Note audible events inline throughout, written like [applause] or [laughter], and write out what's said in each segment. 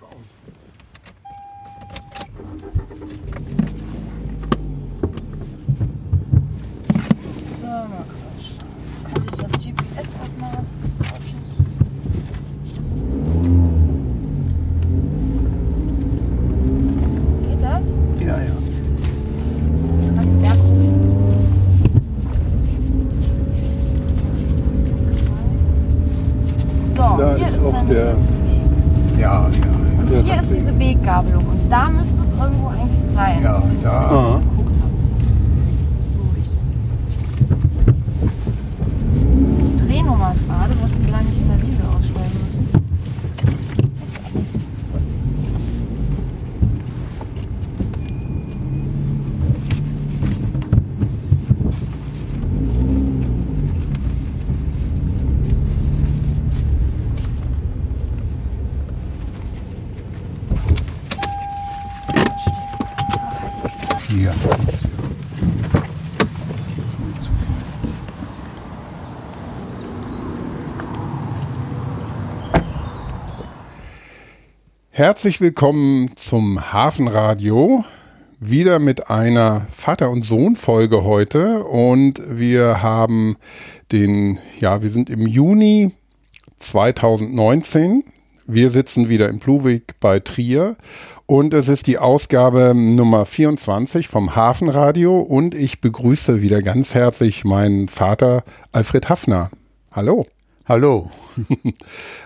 schauen. Herzlich willkommen zum Hafenradio. Wieder mit einer Vater- und Sohn-Folge heute. Und wir haben den, ja, wir sind im Juni 2019. Wir sitzen wieder in Pluwig bei Trier und es ist die Ausgabe Nummer 24 vom Hafenradio und ich begrüße wieder ganz herzlich meinen Vater Alfred Hafner. Hallo. Hallo. [laughs]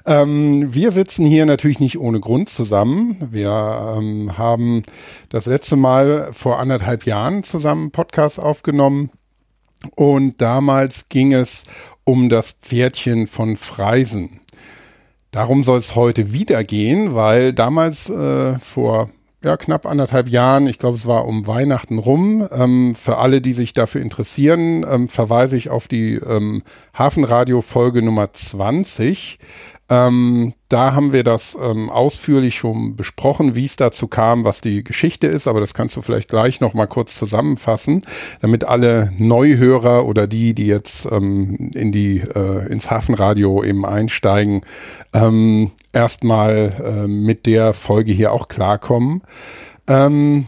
Ähm, wir sitzen hier natürlich nicht ohne Grund zusammen. Wir ähm, haben das letzte Mal vor anderthalb Jahren zusammen einen Podcast aufgenommen und damals ging es um das Pferdchen von Freisen. Darum soll es heute wieder gehen, weil damals äh, vor ja, knapp anderthalb Jahren, ich glaube es war um Weihnachten rum, ähm, für alle, die sich dafür interessieren, ähm, verweise ich auf die ähm, Hafenradio-Folge Nummer 20. Ähm, da haben wir das ähm, ausführlich schon besprochen, wie es dazu kam, was die Geschichte ist, aber das kannst du vielleicht gleich noch mal kurz zusammenfassen, damit alle Neuhörer oder die, die jetzt ähm, in die äh, ins Hafenradio eben einsteigen, ähm, erstmal äh, mit der Folge hier auch klarkommen. Ähm,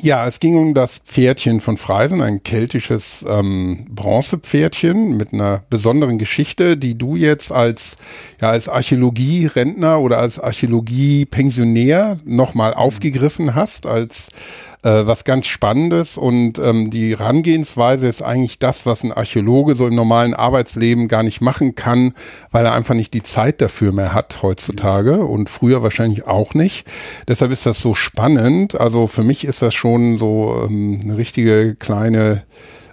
ja, es ging um das Pferdchen von Freisen, ein keltisches ähm, Bronzepferdchen mit einer besonderen Geschichte, die du jetzt als ja als Archäologie-Rentner oder als Archäologie-Pensionär nochmal aufgegriffen hast als äh, was ganz Spannendes und ähm, die Herangehensweise ist eigentlich das, was ein Archäologe so im normalen Arbeitsleben gar nicht machen kann, weil er einfach nicht die Zeit dafür mehr hat heutzutage und früher wahrscheinlich auch nicht. Deshalb ist das so spannend. Also für mich ist das schon so ähm, eine richtige kleine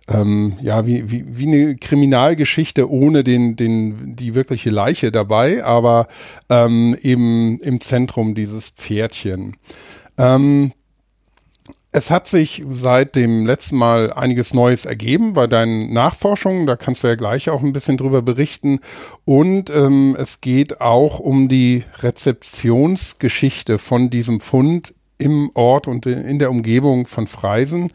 ähm, ja, wie, wie, wie eine Kriminalgeschichte ohne den, den, die wirkliche Leiche dabei, aber ähm, eben im Zentrum dieses Pferdchen. Ähm, es hat sich seit dem letzten Mal einiges Neues ergeben bei deinen Nachforschungen. Da kannst du ja gleich auch ein bisschen drüber berichten. Und ähm, es geht auch um die Rezeptionsgeschichte von diesem Fund im Ort und in der Umgebung von Freisen.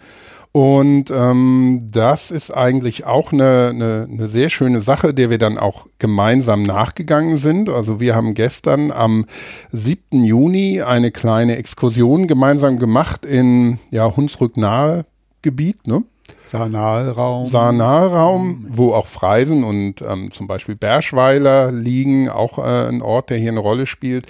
Und ähm, das ist eigentlich auch eine, eine, eine sehr schöne Sache, der wir dann auch gemeinsam nachgegangen sind. Also wir haben gestern am 7. Juni eine kleine Exkursion gemeinsam gemacht in ja, Hunsrück-nahe Gebiet, ne? Sanalraum. Saarnahraum, wo auch Freisen und ähm, zum Beispiel Berschweiler liegen, auch äh, ein Ort, der hier eine Rolle spielt.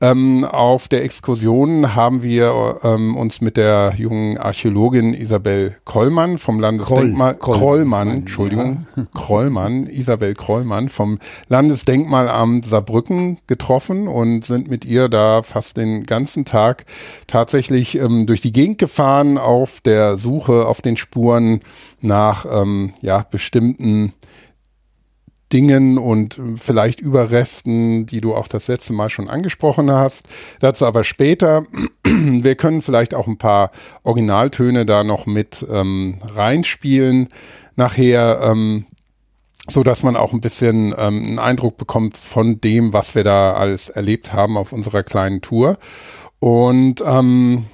Ähm, auf der Exkursion haben wir ähm, uns mit der jungen Archäologin Isabel Kollmann vom Landesdenkmal Kroll- Kroll- Krollmann, ja. [laughs] Entschuldigung, Krollmann, Isabel Krollmann vom Landesdenkmalamt Saarbrücken getroffen und sind mit ihr da fast den ganzen Tag tatsächlich ähm, durch die Gegend gefahren auf der Suche auf den Spuren nach ähm, ja bestimmten Dingen und vielleicht Überresten, die du auch das letzte Mal schon angesprochen hast. Dazu aber später. [clears throat] Wir können vielleicht auch ein paar Originaltöne da noch mit ähm, reinspielen nachher, ähm, so dass man auch ein bisschen ähm, einen Eindruck bekommt von dem, was wir da alles erlebt haben auf unserer kleinen Tour. Und ähm,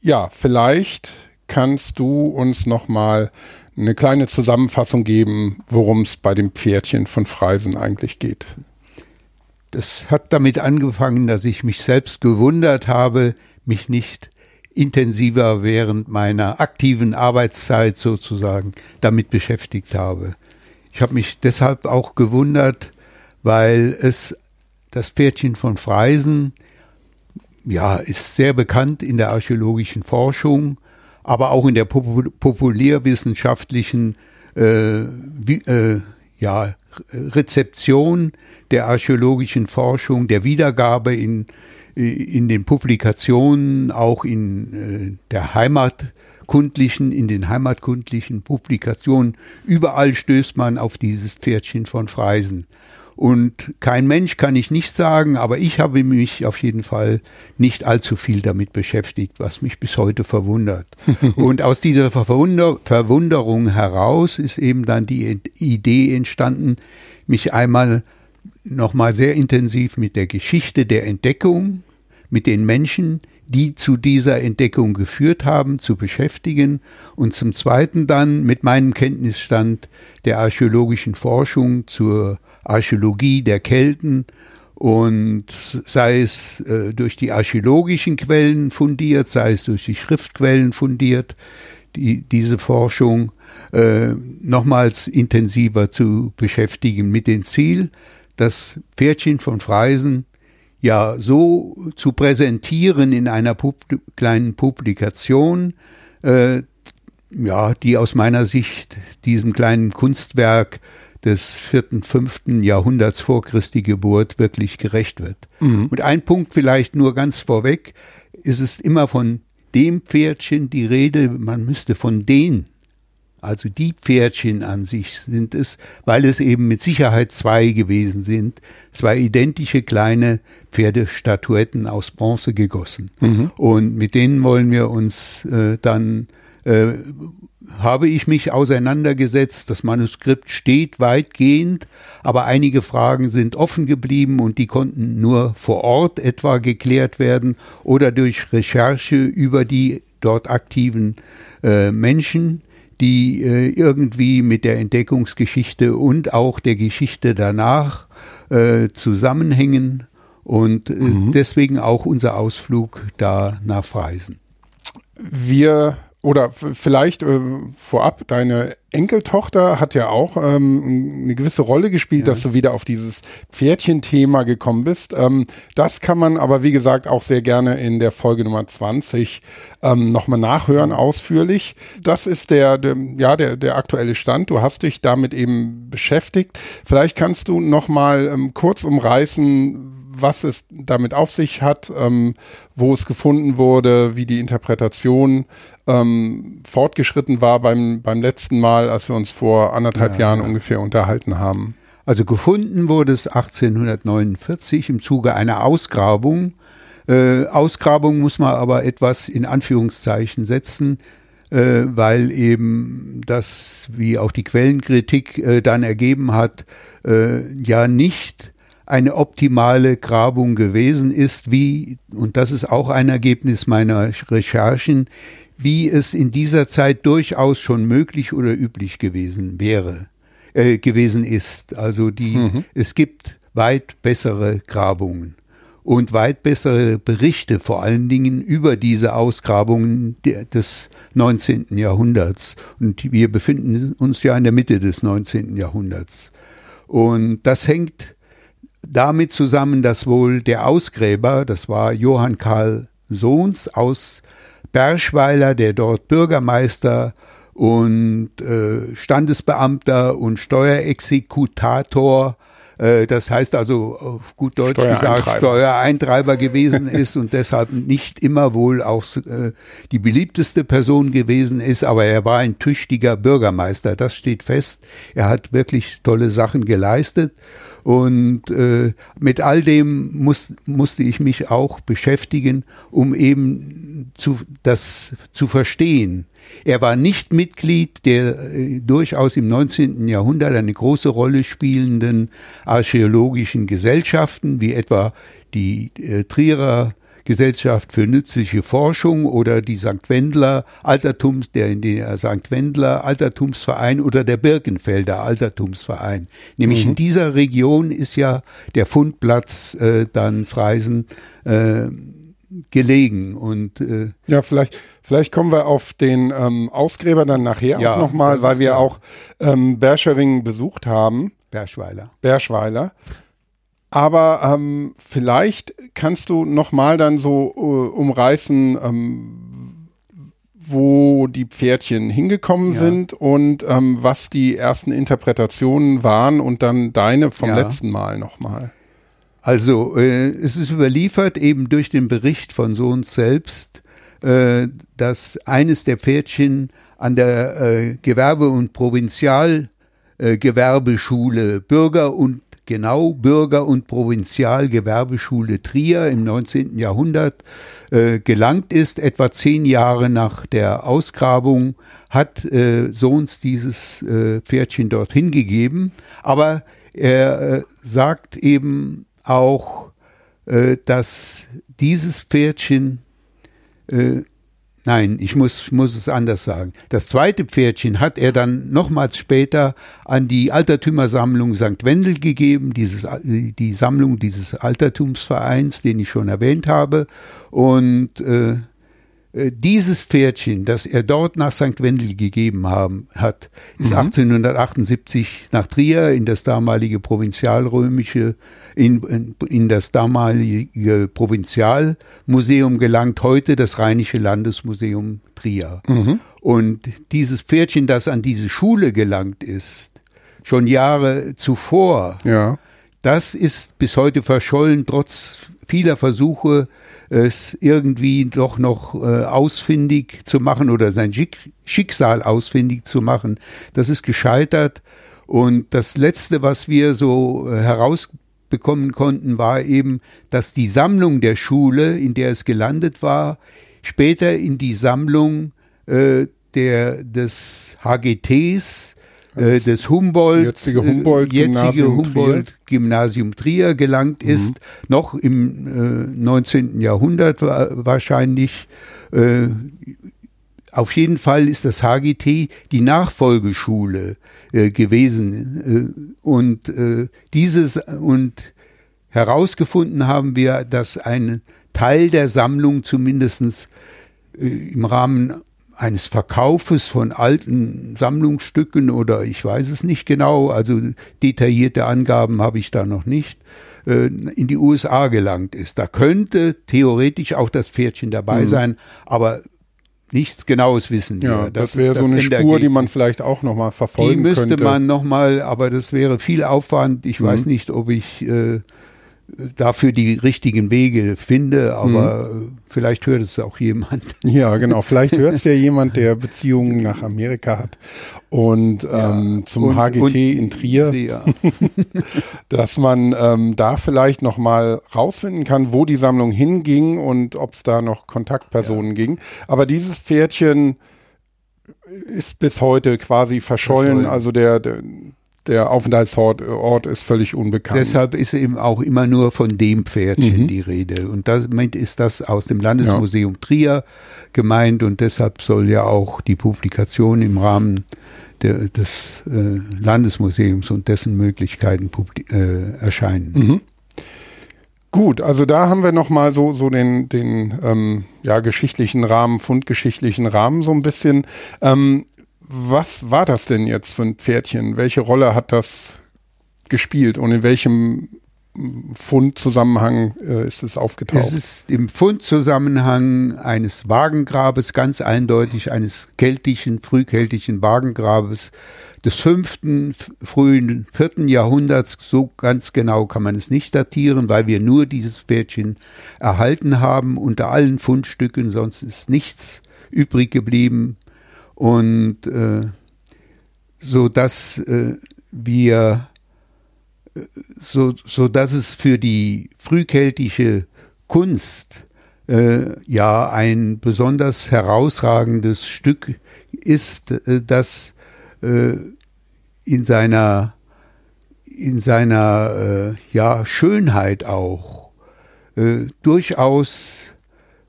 ja, vielleicht kannst du uns noch mal eine kleine Zusammenfassung geben, worum es bei dem Pferdchen von Freisen eigentlich geht. das hat damit angefangen, dass ich mich selbst gewundert habe, mich nicht intensiver während meiner aktiven Arbeitszeit sozusagen damit beschäftigt habe. Ich habe mich deshalb auch gewundert, weil es das Pferdchen von Freisen ja ist sehr bekannt in der archäologischen Forschung, aber auch in der populärwissenschaftlichen äh, wie, äh, ja, Rezeption der archäologischen Forschung, der Wiedergabe in, in den Publikationen, auch in äh, der heimatkundlichen, in den heimatkundlichen Publikationen. Überall stößt man auf dieses Pferdchen von Freisen. Und kein Mensch kann ich nicht sagen, aber ich habe mich auf jeden Fall nicht allzu viel damit beschäftigt, was mich bis heute verwundert. [laughs] und aus dieser Verwunder Verwunderung heraus ist eben dann die Idee entstanden, mich einmal nochmal sehr intensiv mit der Geschichte der Entdeckung, mit den Menschen, die zu dieser Entdeckung geführt haben, zu beschäftigen und zum Zweiten dann mit meinem Kenntnisstand der archäologischen Forschung zur Archäologie der Kelten und sei es äh, durch die archäologischen Quellen fundiert, sei es durch die Schriftquellen fundiert, die, diese Forschung äh, nochmals intensiver zu beschäftigen mit dem Ziel, das Pferdchen von Freisen ja so zu präsentieren in einer Pub kleinen Publikation, äh, ja, die aus meiner Sicht diesem kleinen Kunstwerk des vierten, fünften Jahrhunderts vor Christi Geburt wirklich gerecht wird. Mhm. Und ein Punkt vielleicht nur ganz vorweg, ist es immer von dem Pferdchen die Rede, man müsste von den, also die Pferdchen an sich sind es, weil es eben mit Sicherheit zwei gewesen sind, zwei identische kleine Pferdestatuetten aus Bronze gegossen. Mhm. Und mit denen wollen wir uns äh, dann äh, habe ich mich auseinandergesetzt. Das Manuskript steht weitgehend, aber einige Fragen sind offen geblieben und die konnten nur vor Ort etwa geklärt werden oder durch Recherche über die dort aktiven äh, Menschen, die äh, irgendwie mit der Entdeckungsgeschichte und auch der Geschichte danach äh, zusammenhängen und äh, mhm. deswegen auch unser Ausflug da nach Freisen. Wir oder vielleicht äh, vorab, deine Enkeltochter hat ja auch ähm, eine gewisse Rolle gespielt, ja. dass du wieder auf dieses Pferdchen-Thema gekommen bist. Ähm, das kann man aber, wie gesagt, auch sehr gerne in der Folge Nummer 20 ähm, nochmal nachhören, ausführlich. Das ist der, der, ja, der, der aktuelle Stand. Du hast dich damit eben beschäftigt. Vielleicht kannst du nochmal ähm, kurz umreißen, was es damit auf sich hat, ähm, wo es gefunden wurde, wie die Interpretation ähm, fortgeschritten war beim, beim letzten Mal, als wir uns vor anderthalb ja, Jahren ja. ungefähr unterhalten haben. Also gefunden wurde es 1849 im Zuge einer Ausgrabung. Äh, Ausgrabung muss man aber etwas in Anführungszeichen setzen, äh, weil eben das, wie auch die Quellenkritik äh, dann ergeben hat, äh, ja nicht eine optimale Grabung gewesen ist, wie, und das ist auch ein Ergebnis meiner Recherchen, wie es in dieser Zeit durchaus schon möglich oder üblich gewesen wäre, äh, gewesen ist. Also die, mhm. es gibt weit bessere Grabungen und weit bessere Berichte vor allen Dingen über diese Ausgrabungen des 19. Jahrhunderts. Und wir befinden uns ja in der Mitte des 19. Jahrhunderts. Und das hängt damit zusammen, dass wohl der Ausgräber, das war Johann Karl Sohns aus Berschweiler, der dort Bürgermeister und äh, Standesbeamter und Steuerexekutator äh, das heißt also auf gut Deutsch gesagt Steuereintreiber. Gewesen [laughs] ist und deshalb nicht immer wohl auch äh, die beliebteste Person gewesen ist, aber er war ein tüchtiger Bürgermeister, das steht fest. Er hat wirklich tolle Sachen geleistet und äh, mit all dem muss, musste ich mich auch beschäftigen, um eben zu, das zu verstehen. Er war nicht Mitglied der äh, durchaus im 19. Jahrhundert eine große Rolle spielenden archäologischen Gesellschaften, wie etwa die äh, Trierer Gesellschaft für nützliche Forschung oder die St. Wendler Altertums, der in der St. Wendler Altertumsverein oder der Birkenfelder Altertumsverein. Nämlich Mhm. in dieser Region ist ja der Fundplatz äh, dann Freisen äh, gelegen und äh, Ja, vielleicht, vielleicht kommen wir auf den ähm, Ausgräber dann nachher Ja, auch nochmal, weil wir klar. auch ähm, Berschering besucht haben, Berschweiler. Berschweiler. Aber ähm, vielleicht kannst du nochmal dann so äh, umreißen, ähm, wo die Pferdchen hingekommen Ja. sind und ähm, was die ersten Interpretationen waren und dann deine vom Ja. letzten Mal nochmal. Also äh, es ist überliefert eben durch den Bericht von Sohns selbst, äh, dass eines der Pferdchen an der äh, Gewerbe- und Provinzialgewerbeschule Gewerbeschule Bürger und genau Bürger- und Provinzialgewerbeschule Trier im 19. Jahrhundert äh, gelangt ist, etwa zehn Jahre nach der Ausgrabung, hat äh, Sohns dieses äh, Pferdchen dorthin gegeben. Aber er äh, sagt eben auch, äh, dass dieses Pferdchen äh, Nein, ich muss, muss es anders sagen. Das zweite Pferdchen hat er dann nochmals später an die Altertümersammlung St. Wendel gegeben, dieses, die Sammlung dieses Altertumsvereins, den ich schon erwähnt habe. Und äh, dieses Pferdchen, das er dort nach St. Wendel gegeben haben, hat, ist 1878 nach Trier in das damalige Provinzialrömische, in, in, in das damalige Provinzialmuseum gelangt, heute das Rheinische Landesmuseum Trier. Und dieses Pferdchen, das an diese Schule gelangt ist, schon Jahre zuvor, Ja. das ist bis heute verschollen, trotz vieler Versuche, es irgendwie doch noch äh, ausfindig zu machen oder sein Schick Schicksal ausfindig zu machen. Das ist gescheitert. Und das Letzte, was wir so äh, herausbekommen konnten, war eben, dass die Sammlung der Schule, in der es gelandet war, später in die Sammlung äh, der, des HGTs, äh, des Humboldt, jetzige Humboldt-Gymnasium äh, Trier. Humboldt Gymnasium Trier gelangt ist, noch im äh, 19. Jahrhundert wa wahrscheinlich. Äh, auf jeden Fall ist das HGT die Nachfolgeschule äh, gewesen. Äh, und äh, dieses und herausgefunden haben wir, dass ein Teil der Sammlung zumindestens äh, im Rahmen eines Verkaufes von alten Sammlungsstücken oder ich weiß es nicht genau, also detaillierte Angaben habe ich da noch nicht, äh, in die USA gelangt ist. Da könnte theoretisch auch das Pferdchen dabei sein, aber nichts Genaues wissen wir. Mhm. Ja, das, ist wäre so eine Spur, die man vielleicht auch nochmal Die verfolgen müsste könnte. man nochmal, aber das wäre viel Aufwand. Ich weiß nicht, ob ich äh, dafür die richtigen Wege finde, aber äh, vielleicht hört es auch jemand. [laughs] Ja, genau. Vielleicht hört es ja jemand, der Beziehungen nach Amerika hat und ähm, zum Und- HGT und- in Trier, [laughs] [laughs] dass man ähm, da vielleicht noch mal rausfinden kann, wo die Sammlung hinging und ob es da noch Kontaktpersonen ging. Aber dieses Pferdchen ist bis heute quasi verschollen. Verschollen. Also der, der, der Aufenthaltsort Ort ist völlig unbekannt. Deshalb ist eben auch immer nur von dem Pferdchen Mhm. die Rede. Und damit ist das aus dem Landesmuseum Trier gemeint und deshalb soll ja auch die Publikation im Rahmen der, des äh, Landesmuseums und dessen Möglichkeiten äh, erscheinen. Mhm. Gut, also da haben wir noch mal so so den den ähm, ja geschichtlichen Rahmen, fundgeschichtlichen Rahmen so ein bisschen. Ähm, was war das denn jetzt für ein Pferdchen? Welche Rolle hat das gespielt und in welchem Fundzusammenhang äh, ist es aufgetaucht? Es ist im Fundzusammenhang eines Wagengrabes, ganz eindeutig eines keltischen, frühkeltischen Wagengrabes des fünften, frühen vierten Jahrhunderts. So ganz genau kann man es nicht datieren, weil wir nur dieses Pferdchen erhalten haben unter allen Fundstücken, sonst ist nichts übrig geblieben. Und äh, so dass äh, wir so, so dass es für die frühkeltische Kunst äh, ja ein besonders herausragendes Stück ist, äh, das äh, in seiner in seiner äh, ja Schönheit auch äh, durchaus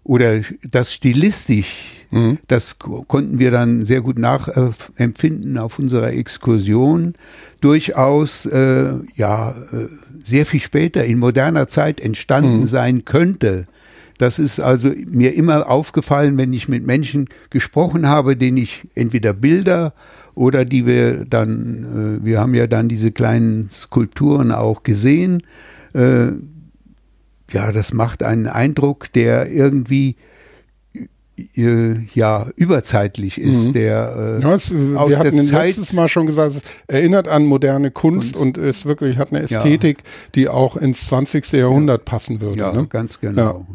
oder das stilistisch, Mhm. das ko- konnten wir dann sehr gut nachempfinden auf unserer Exkursion, durchaus äh, ja äh, sehr viel später in moderner Zeit entstanden Mhm. sein könnte. Das ist also mir immer aufgefallen, wenn ich mit Menschen gesprochen habe, denen ich entweder Bilder oder die wir dann, äh, wir haben ja dann diese kleinen Skulpturen auch gesehen. Äh, ja, das macht einen Eindruck, der irgendwie ja überzeitlich ist, Mhm. der äh, Ja, es, äh, wir hatten der Zeit- letztes Mal schon gesagt, es erinnert an moderne Kunst, Kunst. und ist wirklich hat eine Ästhetik, die auch ins 20. Jahrhundert passen würde. ja, ne? ganz genau.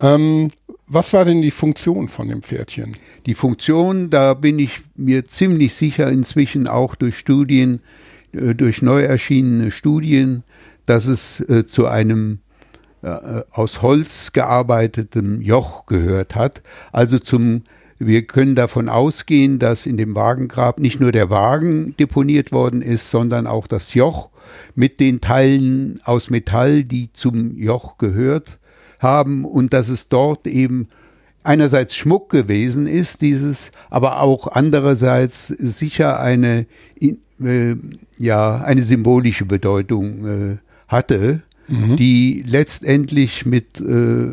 ähm, was war denn die Funktion von dem Pferdchen? Die Funktion, da bin ich mir ziemlich sicher inzwischen auch durch Studien, äh, durch neu erschienene Studien, dass es äh, zu einem aus Holz gearbeiteten Joch gehört hat. Also zum, wir können davon ausgehen, dass in dem Wagengrab nicht nur der Wagen deponiert worden ist, sondern auch das Joch mit den Teilen aus Metall, die zum Joch gehört haben und dass es dort eben einerseits Schmuck gewesen ist, dieses, aber auch andererseits sicher eine, in- äh, ja, eine symbolische Bedeutung äh, hatte, die letztendlich mit äh,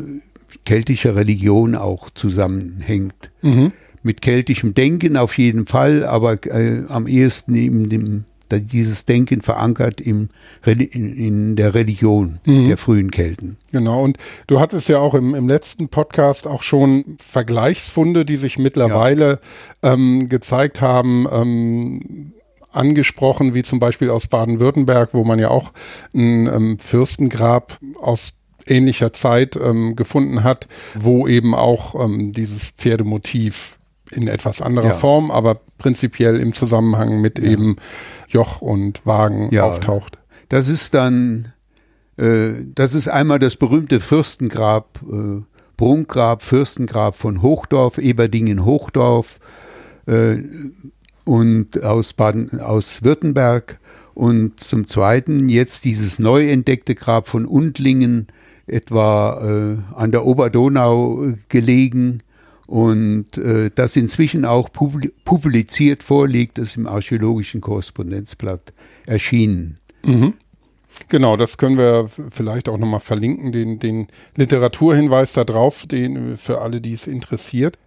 keltischer Religion auch zusammenhängt. Mit keltischem Denken auf jeden Fall, aber äh, am ehesten eben dem, dieses Denken verankert im, in, in der Religion der frühen Kelten. Genau, und du hattest ja auch im, im letzten Podcast auch schon Vergleichsfunde, die sich mittlerweile ähm, gezeigt haben, ähm, angesprochen, wie zum Beispiel aus Baden-Württemberg, wo man ja auch ein ähm, Fürstengrab aus ähnlicher Zeit ähm, gefunden hat, wo eben auch ähm, dieses Pferdemotiv in etwas anderer Ja. Form, aber prinzipiell im Zusammenhang mit eben Joch und Wagen Ja. auftaucht. Das ist dann, äh, das ist einmal das berühmte Fürstengrab, äh, Prunkgrab, Fürstengrab von Hochdorf, Eberdingen-Hochdorf äh, und aus Baden, aus Württemberg. Und zum Zweiten jetzt dieses neu entdeckte Grab von Undlingen, etwa äh, an der Oberdonau äh, gelegen und äh, das inzwischen auch publi publiziert vorliegt, ist im Archäologischen Korrespondenzblatt erschienen. Genau, das können wir vielleicht auch nochmal verlinken, den, den Literaturhinweis da drauf, den, für alle, die es interessiert.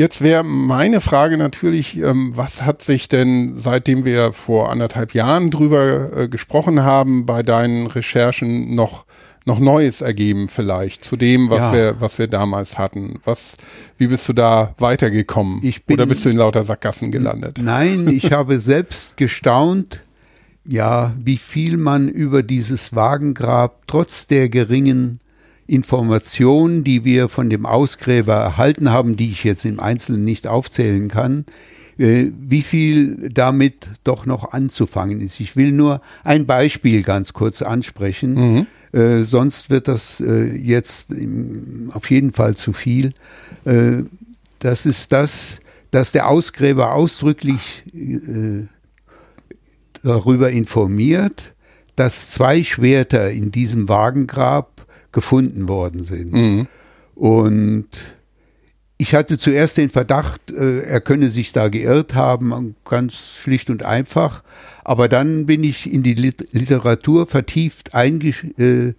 Jetzt wäre meine Frage natürlich, ähm, was hat sich denn, seitdem wir vor anderthalb Jahren drüber äh, gesprochen haben, bei deinen Recherchen noch, noch Neues ergeben vielleicht zu dem, was Ja. wir, was wir damals hatten? Was, wie bist du da weitergekommen? Ich bin- Oder bist du in lauter Sackgassen gelandet? Nein, ich [laughs] habe selbst gestaunt, ja, wie viel man über dieses Wagengrab trotz der geringen Informationen, die wir von dem Ausgräber erhalten haben, die ich jetzt im Einzelnen nicht aufzählen kann, äh, wie viel damit doch noch anzufangen ist. Ich will nur ein Beispiel ganz kurz ansprechen, äh, sonst wird das äh, jetzt im, auf jeden Fall zu viel. Äh, das ist das, dass der Ausgräber ausdrücklich äh, darüber informiert, dass zwei Schwerter in diesem Wagengrab gefunden worden sind. Und ich hatte zuerst den Verdacht, äh, er könne sich da geirrt haben, ganz schlicht und einfach. Aber dann bin ich in die Lit Literatur vertieft eingestiegen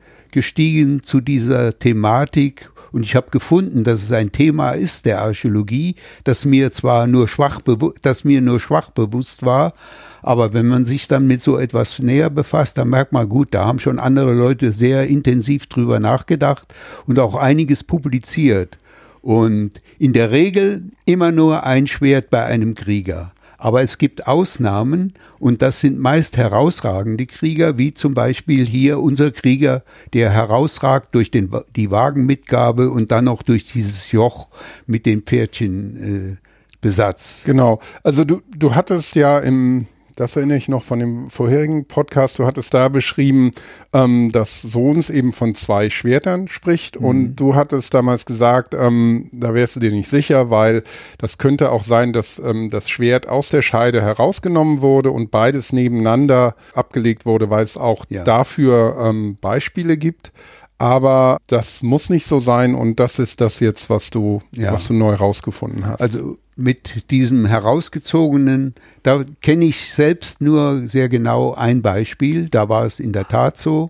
zu dieser Thematik und ich habe gefunden, dass es ein Thema ist der Archäologie, das mir zwar nur schwach, das mir nur schwach bewusst war, aber wenn man sich dann mit so etwas näher befasst, dann merkt man, gut, da haben schon andere Leute sehr intensiv drüber nachgedacht und auch einiges publiziert. Und in der Regel immer nur ein Schwert bei einem Krieger. Aber es gibt Ausnahmen und das sind meist herausragende Krieger, wie zum Beispiel hier unser Krieger, der herausragt durch den, die Wagenmitgabe und dann noch durch dieses Joch mit dem Pferdchenbesatz. Äh, Besatz. Genau. Also du, du hattest ja im, das erinnere ich noch von dem vorherigen Podcast, du hattest da beschrieben, ähm, dass Sohns eben von zwei Schwertern spricht und du hattest damals gesagt, ähm, da wärst du dir nicht sicher, weil das könnte auch sein, dass ähm, das Schwert aus der Scheide herausgenommen wurde und beides nebeneinander abgelegt wurde, weil es auch Ja. dafür ähm, Beispiele gibt. aber das muss nicht so sein und das ist das jetzt, was du, Ja. was du neu rausgefunden hast. Also mit diesem herausgezogenen, da kenne ich selbst nur sehr genau ein Beispiel, da war es in der Tat so.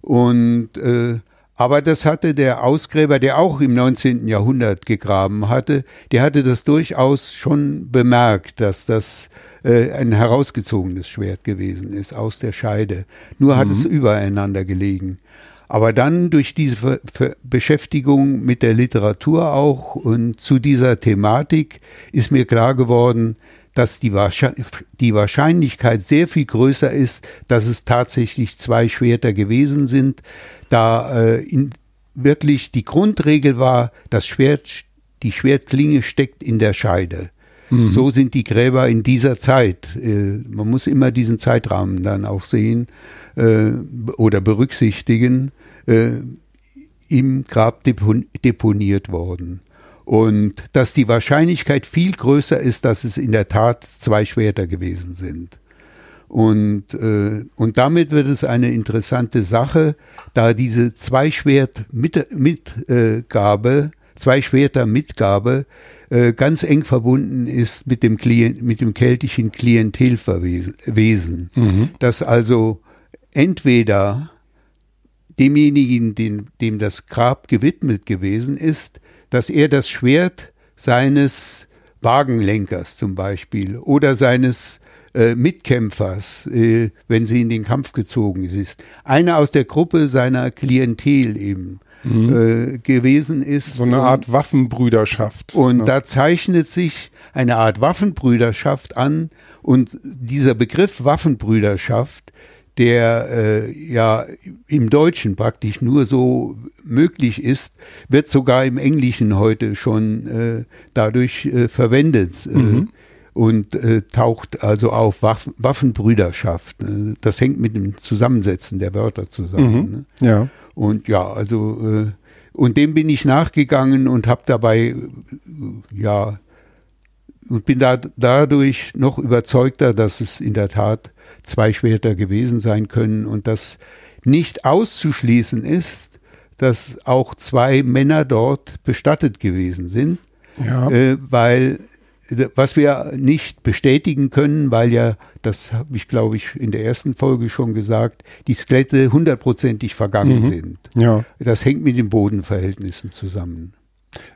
Und äh, aber das hatte der Ausgräber, der auch im 19. Jahrhundert gegraben hatte, der hatte das durchaus schon bemerkt, dass das äh, ein herausgezogenes Schwert gewesen ist aus der Scheide. Nur hat es übereinander gelegen. Aber dann durch diese Ver Ver Beschäftigung mit der Literatur auch und zu dieser Thematik ist mir klar geworden, dass die, die Wahrscheinlichkeit sehr viel größer ist, dass es tatsächlich zwei Schwerter gewesen sind, da äh, in, wirklich die Grundregel war, das Schwert, die Schwertklinge steckt in der Scheide. So sind die Gräber in dieser Zeit. Äh, man muss immer diesen Zeitrahmen dann auch sehen äh, oder berücksichtigen, äh, im Grab depon deponiert worden. Und dass die Wahrscheinlichkeit viel größer ist, dass es in der Tat zwei Schwerter gewesen sind. Und, äh, und damit wird es eine interessante Sache, da diese Zwei-Schwert-Mitgabe, mit, äh, Gabe, Zwei-Schwerter-Mitgabe äh, ganz eng verbunden ist mit dem, Klient, mit dem keltischen Klientelwesen. Dass also entweder demjenigen, dem, dem das Grab gewidmet gewesen ist, dass er das Schwert seines Wagenlenkers zum Beispiel oder seines äh, Mitkämpfers, äh, wenn sie in den Kampf gezogen ist, einer aus der Gruppe seiner Klientel eben äh, gewesen ist. so eine Und- Art Waffenbrüderschaft. und ne? da zeichnet sich eine Art Waffenbrüderschaft an. Und dieser Begriff Waffenbrüderschaft, der äh, ja im Deutschen praktisch nur so möglich ist, wird sogar im Englischen heute schon äh, dadurch äh, verwendet. Äh, und äh, taucht also auf Waffen, Waffenbrüderschaft. Äh, das hängt mit dem Zusammensetzen der Wörter zusammen. Ne? ja. Und ja, also und dem bin ich nachgegangen und habe dabei ja und bin da dadurch noch überzeugter, dass es in der Tat zwei Schwerter gewesen sein können und dass nicht auszuschließen ist, dass auch zwei Männer dort bestattet gewesen sind, Ja. äh, weil äh, was wir nicht bestätigen können, weil ja, das habe ich glaube ich in der ersten Folge schon gesagt, die Skelette hundertprozentig vergangen sind. ja. Das hängt mit den Bodenverhältnissen zusammen.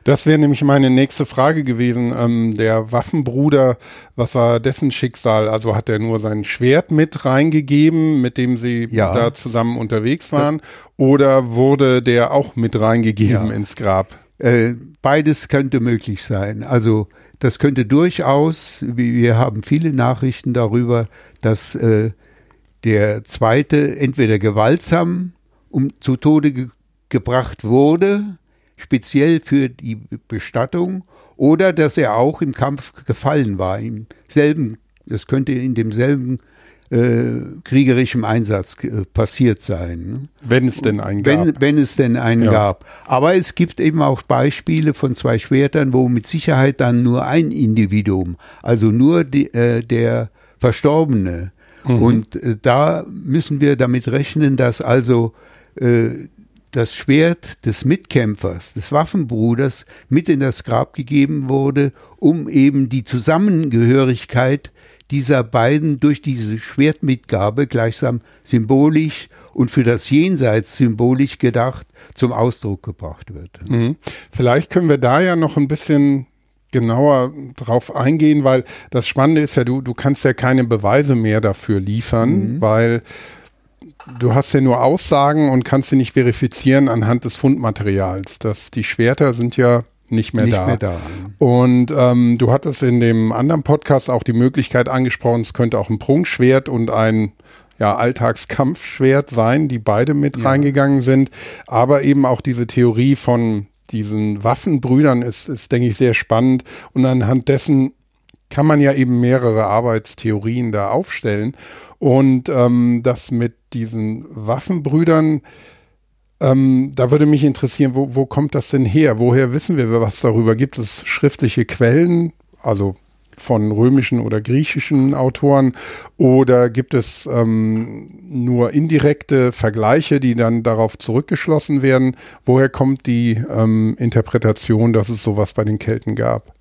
Das wäre nämlich meine nächste Frage gewesen. Ähm, der Waffenbruder, was war dessen Schicksal? Also hat er nur sein Schwert mit reingegeben, mit dem sie Ja. da zusammen unterwegs waren? Oder wurde der auch mit reingegeben Ja. ins Grab? Äh, beides könnte möglich sein. Also das könnte durchaus, wir haben viele Nachrichten darüber, dass äh, der zweite entweder gewaltsam um, zu Tode ge gebracht wurde, speziell für die Bestattung, oder dass er auch im Kampf gefallen war, im selben, das könnte in demselben äh, kriegerischen Einsatz äh, passiert sein. Ne? Wenn es denn einen gab. Wenn, wenn es denn einen Ja. gab. Aber es gibt eben auch Beispiele von zwei Schwertern, wo mit Sicherheit dann nur ein Individuum, also nur die, äh, der Verstorbene. Und äh, da müssen wir damit rechnen, dass also äh, das Schwert des Mitkämpfers, des Waffenbruders mit in das Grab gegeben wurde, um eben die Zusammengehörigkeit dieser beiden durch diese Schwertmitgabe gleichsam symbolisch und für das Jenseits symbolisch gedacht zum Ausdruck gebracht wird. Mhm. Vielleicht können wir da ja noch ein bisschen genauer drauf eingehen, weil das Spannende ist ja, du, du kannst ja keine Beweise mehr dafür liefern, weil du hast ja nur Aussagen und kannst sie nicht verifizieren anhand des Fundmaterials. Das, die Schwerter sind ja nicht mehr Nicht da. mehr da. Und ähm, du hattest in dem anderen Podcast auch die Möglichkeit angesprochen, es könnte auch ein Prunkschwert und ein ja, Alltagskampfschwert sein, die beide mit reingegangen sind. Aber eben auch diese Theorie von diesen Waffenbrüdern ist, ist, denke ich, sehr spannend. Und anhand dessen kann man ja eben mehrere Arbeitstheorien da aufstellen. Und ähm, das mit diesen Waffenbrüdern, ähm, da würde mich interessieren, wo, wo kommt das denn her? Woher wissen wir was darüber? Gibt es schriftliche Quellen? Also von römischen oder griechischen Autoren oder gibt es ähm, nur indirekte Vergleiche, die dann darauf zurückgeschlossen werden? Woher kommt die ähm, Interpretation, dass es sowas bei den Kelten gab?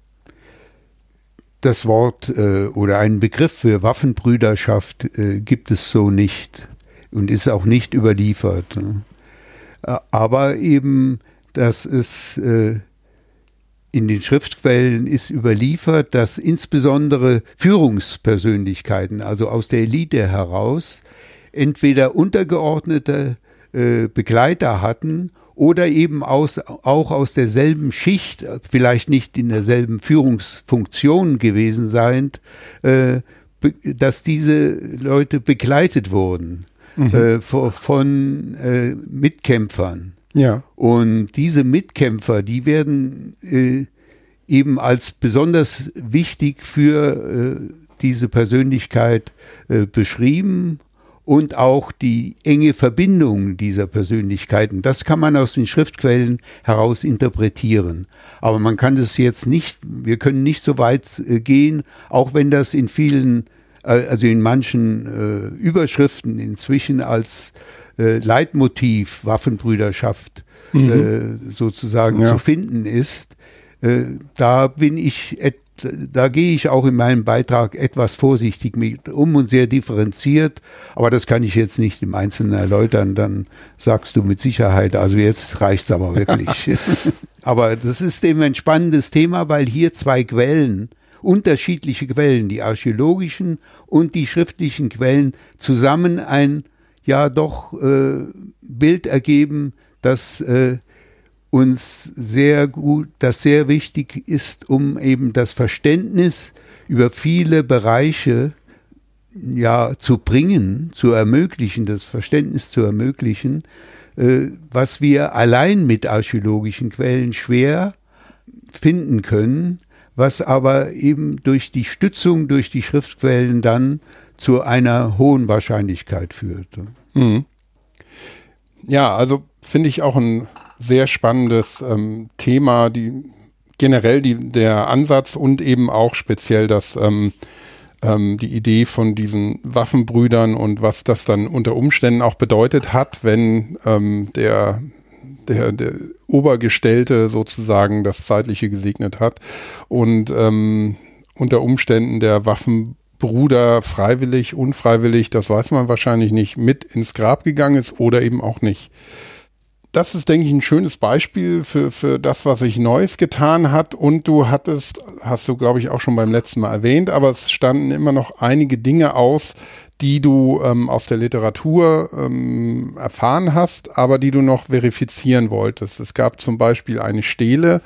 Das Wort äh, oder einen Begriff für Waffenbrüderschaft äh, gibt es so nicht und ist auch nicht überliefert. Ne? Aber eben, dass es äh, in den Schriftquellen ist überliefert, dass insbesondere Führungspersönlichkeiten, also aus der Elite heraus, entweder untergeordnete äh, Begleiter hatten oder eben aus, auch aus derselben Schicht, vielleicht nicht in derselben Führungsfunktion gewesen seien, äh, dass diese Leute begleitet wurden mhm. äh, von äh, Mitkämpfern. Ja. Und diese Mitkämpfer, die werden äh, eben als besonders wichtig für äh, diese Persönlichkeit äh, beschrieben und auch die enge Verbindung dieser Persönlichkeiten. Das kann man aus den Schriftquellen heraus interpretieren. Aber man kann das jetzt nicht, wir können nicht so weit äh, gehen, auch wenn das in vielen, also in manchen äh, Überschriften inzwischen als äh, Leitmotiv Waffenbrüderschaft mhm. äh, sozusagen ja. zu finden ist. Äh, da bin ich, da gehe ich auch in meinem Beitrag etwas vorsichtig mit um und sehr differenziert, aber das kann ich jetzt nicht im Einzelnen erläutern, dann sagst du mit Sicherheit, also jetzt reicht's aber wirklich. [laughs] aber das ist eben ein spannendes Thema, weil hier zwei Quellen unterschiedliche Quellen, die archäologischen und die schriftlichen Quellen, zusammen ein ja doch äh, Bild ergeben, das äh, uns sehr gut, das sehr wichtig ist, um eben das Verständnis über viele Bereiche ja zu bringen, zu ermöglichen, das Verständnis zu ermöglichen, äh, was wir allein mit archäologischen Quellen schwer finden können, was aber eben durch die Stützung durch die Schriftquellen dann zu einer hohen Wahrscheinlichkeit führt. Mhm. Ja, also finde ich auch ein sehr spannendes ähm, Thema, die generell die, der Ansatz und eben auch speziell das ähm, ähm, die Idee von diesen Waffenbrüdern und was das dann unter Umständen auch bedeutet hat, wenn ähm, der der, der Obergestellte sozusagen das Zeitliche gesegnet hat und ähm, unter Umständen der Waffenbruder Bruder freiwillig, unfreiwillig, das weiß man wahrscheinlich nicht, mit ins Grab gegangen ist oder eben auch nicht. Das ist, denke ich, ein schönes Beispiel für, für das, was sich Neues getan hat. Und du hattest, hast du, glaube ich, auch schon beim letzten Mal erwähnt, aber es standen immer noch einige Dinge aus, die du ähm, aus der Literatur ähm, erfahren hast, aber die du noch verifizieren wolltest. Es gab zum Beispiel eine Stele,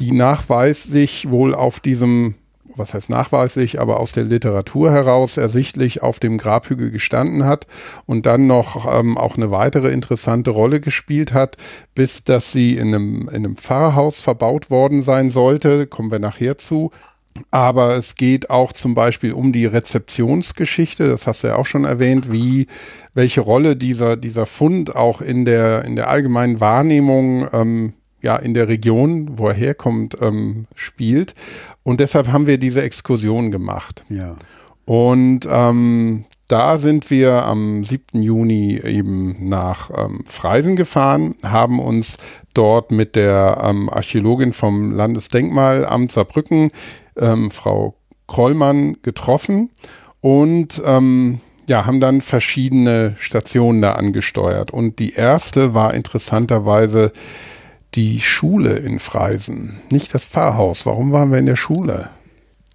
die nachweislich wohl auf diesem was heißt nachweislich, aber aus der Literatur heraus ersichtlich auf dem Grabhügel gestanden hat und dann noch ähm, auch eine weitere interessante Rolle gespielt hat, bis dass sie in einem, in einem Pfarrhaus verbaut worden sein sollte, kommen wir nachher zu. Aber es geht auch zum Beispiel um die Rezeptionsgeschichte, das hast du ja auch schon erwähnt, wie, welche Rolle dieser, dieser Fund auch in der, in der allgemeinen Wahrnehmung ähm, ja in der Region, wo er herkommt, ähm, spielt. Und deshalb haben wir diese Exkursion gemacht. Ja. Und ähm, da sind wir am 7. Juni eben nach ähm, Freisen gefahren, haben uns dort mit der ähm, Archäologin vom Landesdenkmalamt Saarbrücken, ähm, Frau Krollmann, getroffen und ähm, ja, haben dann verschiedene Stationen da angesteuert. Und die erste war interessanterweise die Schule in Freisen, nicht das Pfarrhaus. Warum waren wir in der Schule?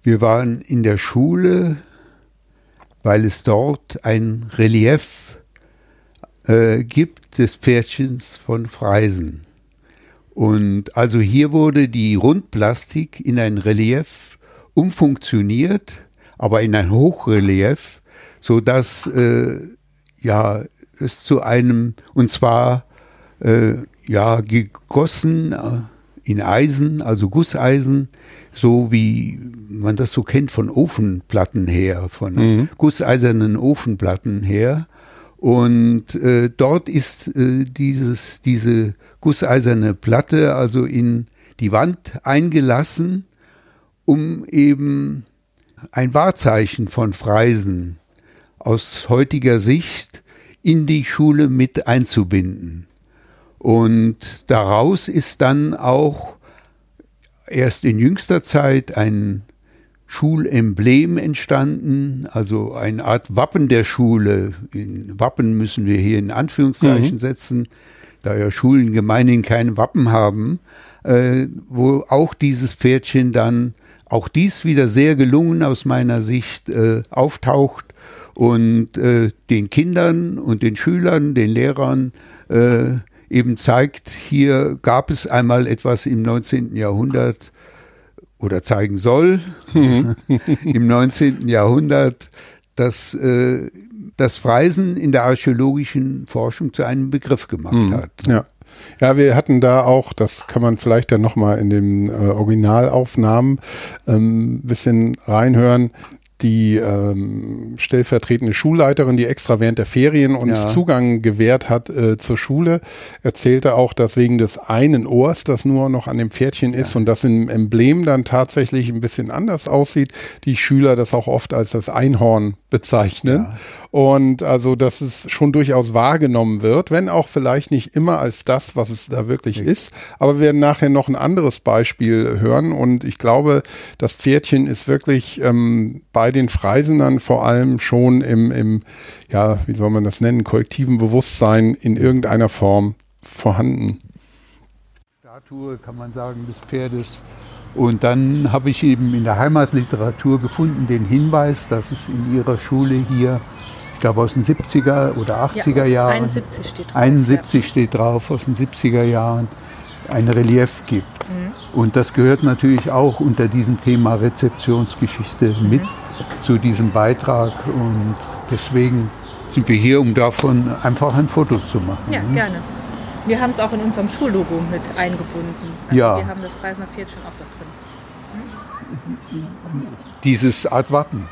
Wir waren in der Schule, weil es dort ein Relief äh, gibt des Pferdchens von Freisen. Und also hier wurde die Rundplastik in ein Relief umfunktioniert, aber in ein Hochrelief, so dass äh, ja es zu einem und zwar äh, ja, gegossen äh, in Eisen, also Gusseisen, so wie man das so kennt von Ofenplatten her, von mhm. gusseisernen Ofenplatten her. Und äh, dort ist äh, dieses, diese gusseiserne Platte also in die Wand eingelassen, um eben ein Wahrzeichen von Freisen aus heutiger Sicht in die Schule mit einzubinden. Und daraus ist dann auch erst in jüngster Zeit ein Schulemblem entstanden, also eine Art Wappen der Schule. In Wappen müssen wir hier in Anführungszeichen mhm. setzen, da ja Schulen gemeinhin kein Wappen haben, äh, wo auch dieses Pferdchen dann, auch dies wieder sehr gelungen aus meiner Sicht, äh, auftaucht und äh, den Kindern und den Schülern, den Lehrern äh, eben zeigt, hier gab es einmal etwas im 19. Jahrhundert, oder zeigen soll mhm. [laughs] im 19. Jahrhundert, dass äh, das Freisen in der archäologischen Forschung zu einem Begriff gemacht mhm. hat. Ja. Ja, wir hatten da auch, das kann man vielleicht dann nochmal in den äh, Originalaufnahmen ein ähm, bisschen reinhören, die ähm, stellvertretende Schulleiterin, die extra während der Ferien uns ja. Zugang gewährt hat äh, zur Schule, erzählte auch, dass wegen des einen Ohrs, das nur noch an dem Pferdchen ist ja. und das im Emblem dann tatsächlich ein bisschen anders aussieht, die Schüler das auch oft als das Einhorn bezeichnen. Ja. Und also, dass es schon durchaus wahrgenommen wird, wenn auch vielleicht nicht immer als das, was es da wirklich okay. ist. Aber wir werden nachher noch ein anderes Beispiel hören. Und ich glaube, das Pferdchen ist wirklich ähm, bei den Freisendern vor allem schon im, im, ja, wie soll man das nennen, kollektiven Bewusstsein in irgendeiner Form vorhanden. Statue, kann man sagen, des Pferdes und dann habe ich eben in der Heimatliteratur gefunden den Hinweis, dass es in ihrer Schule hier, ich glaube aus den 70er oder 80er ja, Jahren, 71 steht drauf, 71 ja. steht drauf aus den 70er Jahren, ein Relief gibt. Mhm. Und das gehört natürlich auch unter diesem Thema Rezeptionsgeschichte mhm. mit zu diesem Beitrag. Und deswegen sind wir hier, um davon einfach ein Foto zu machen. Ja, gerne. Wir haben es auch in unserem Schullogo mit eingebunden. Also ja. Wir haben das Reisner Pferdchen auch da drin. Dieses Art Wappen.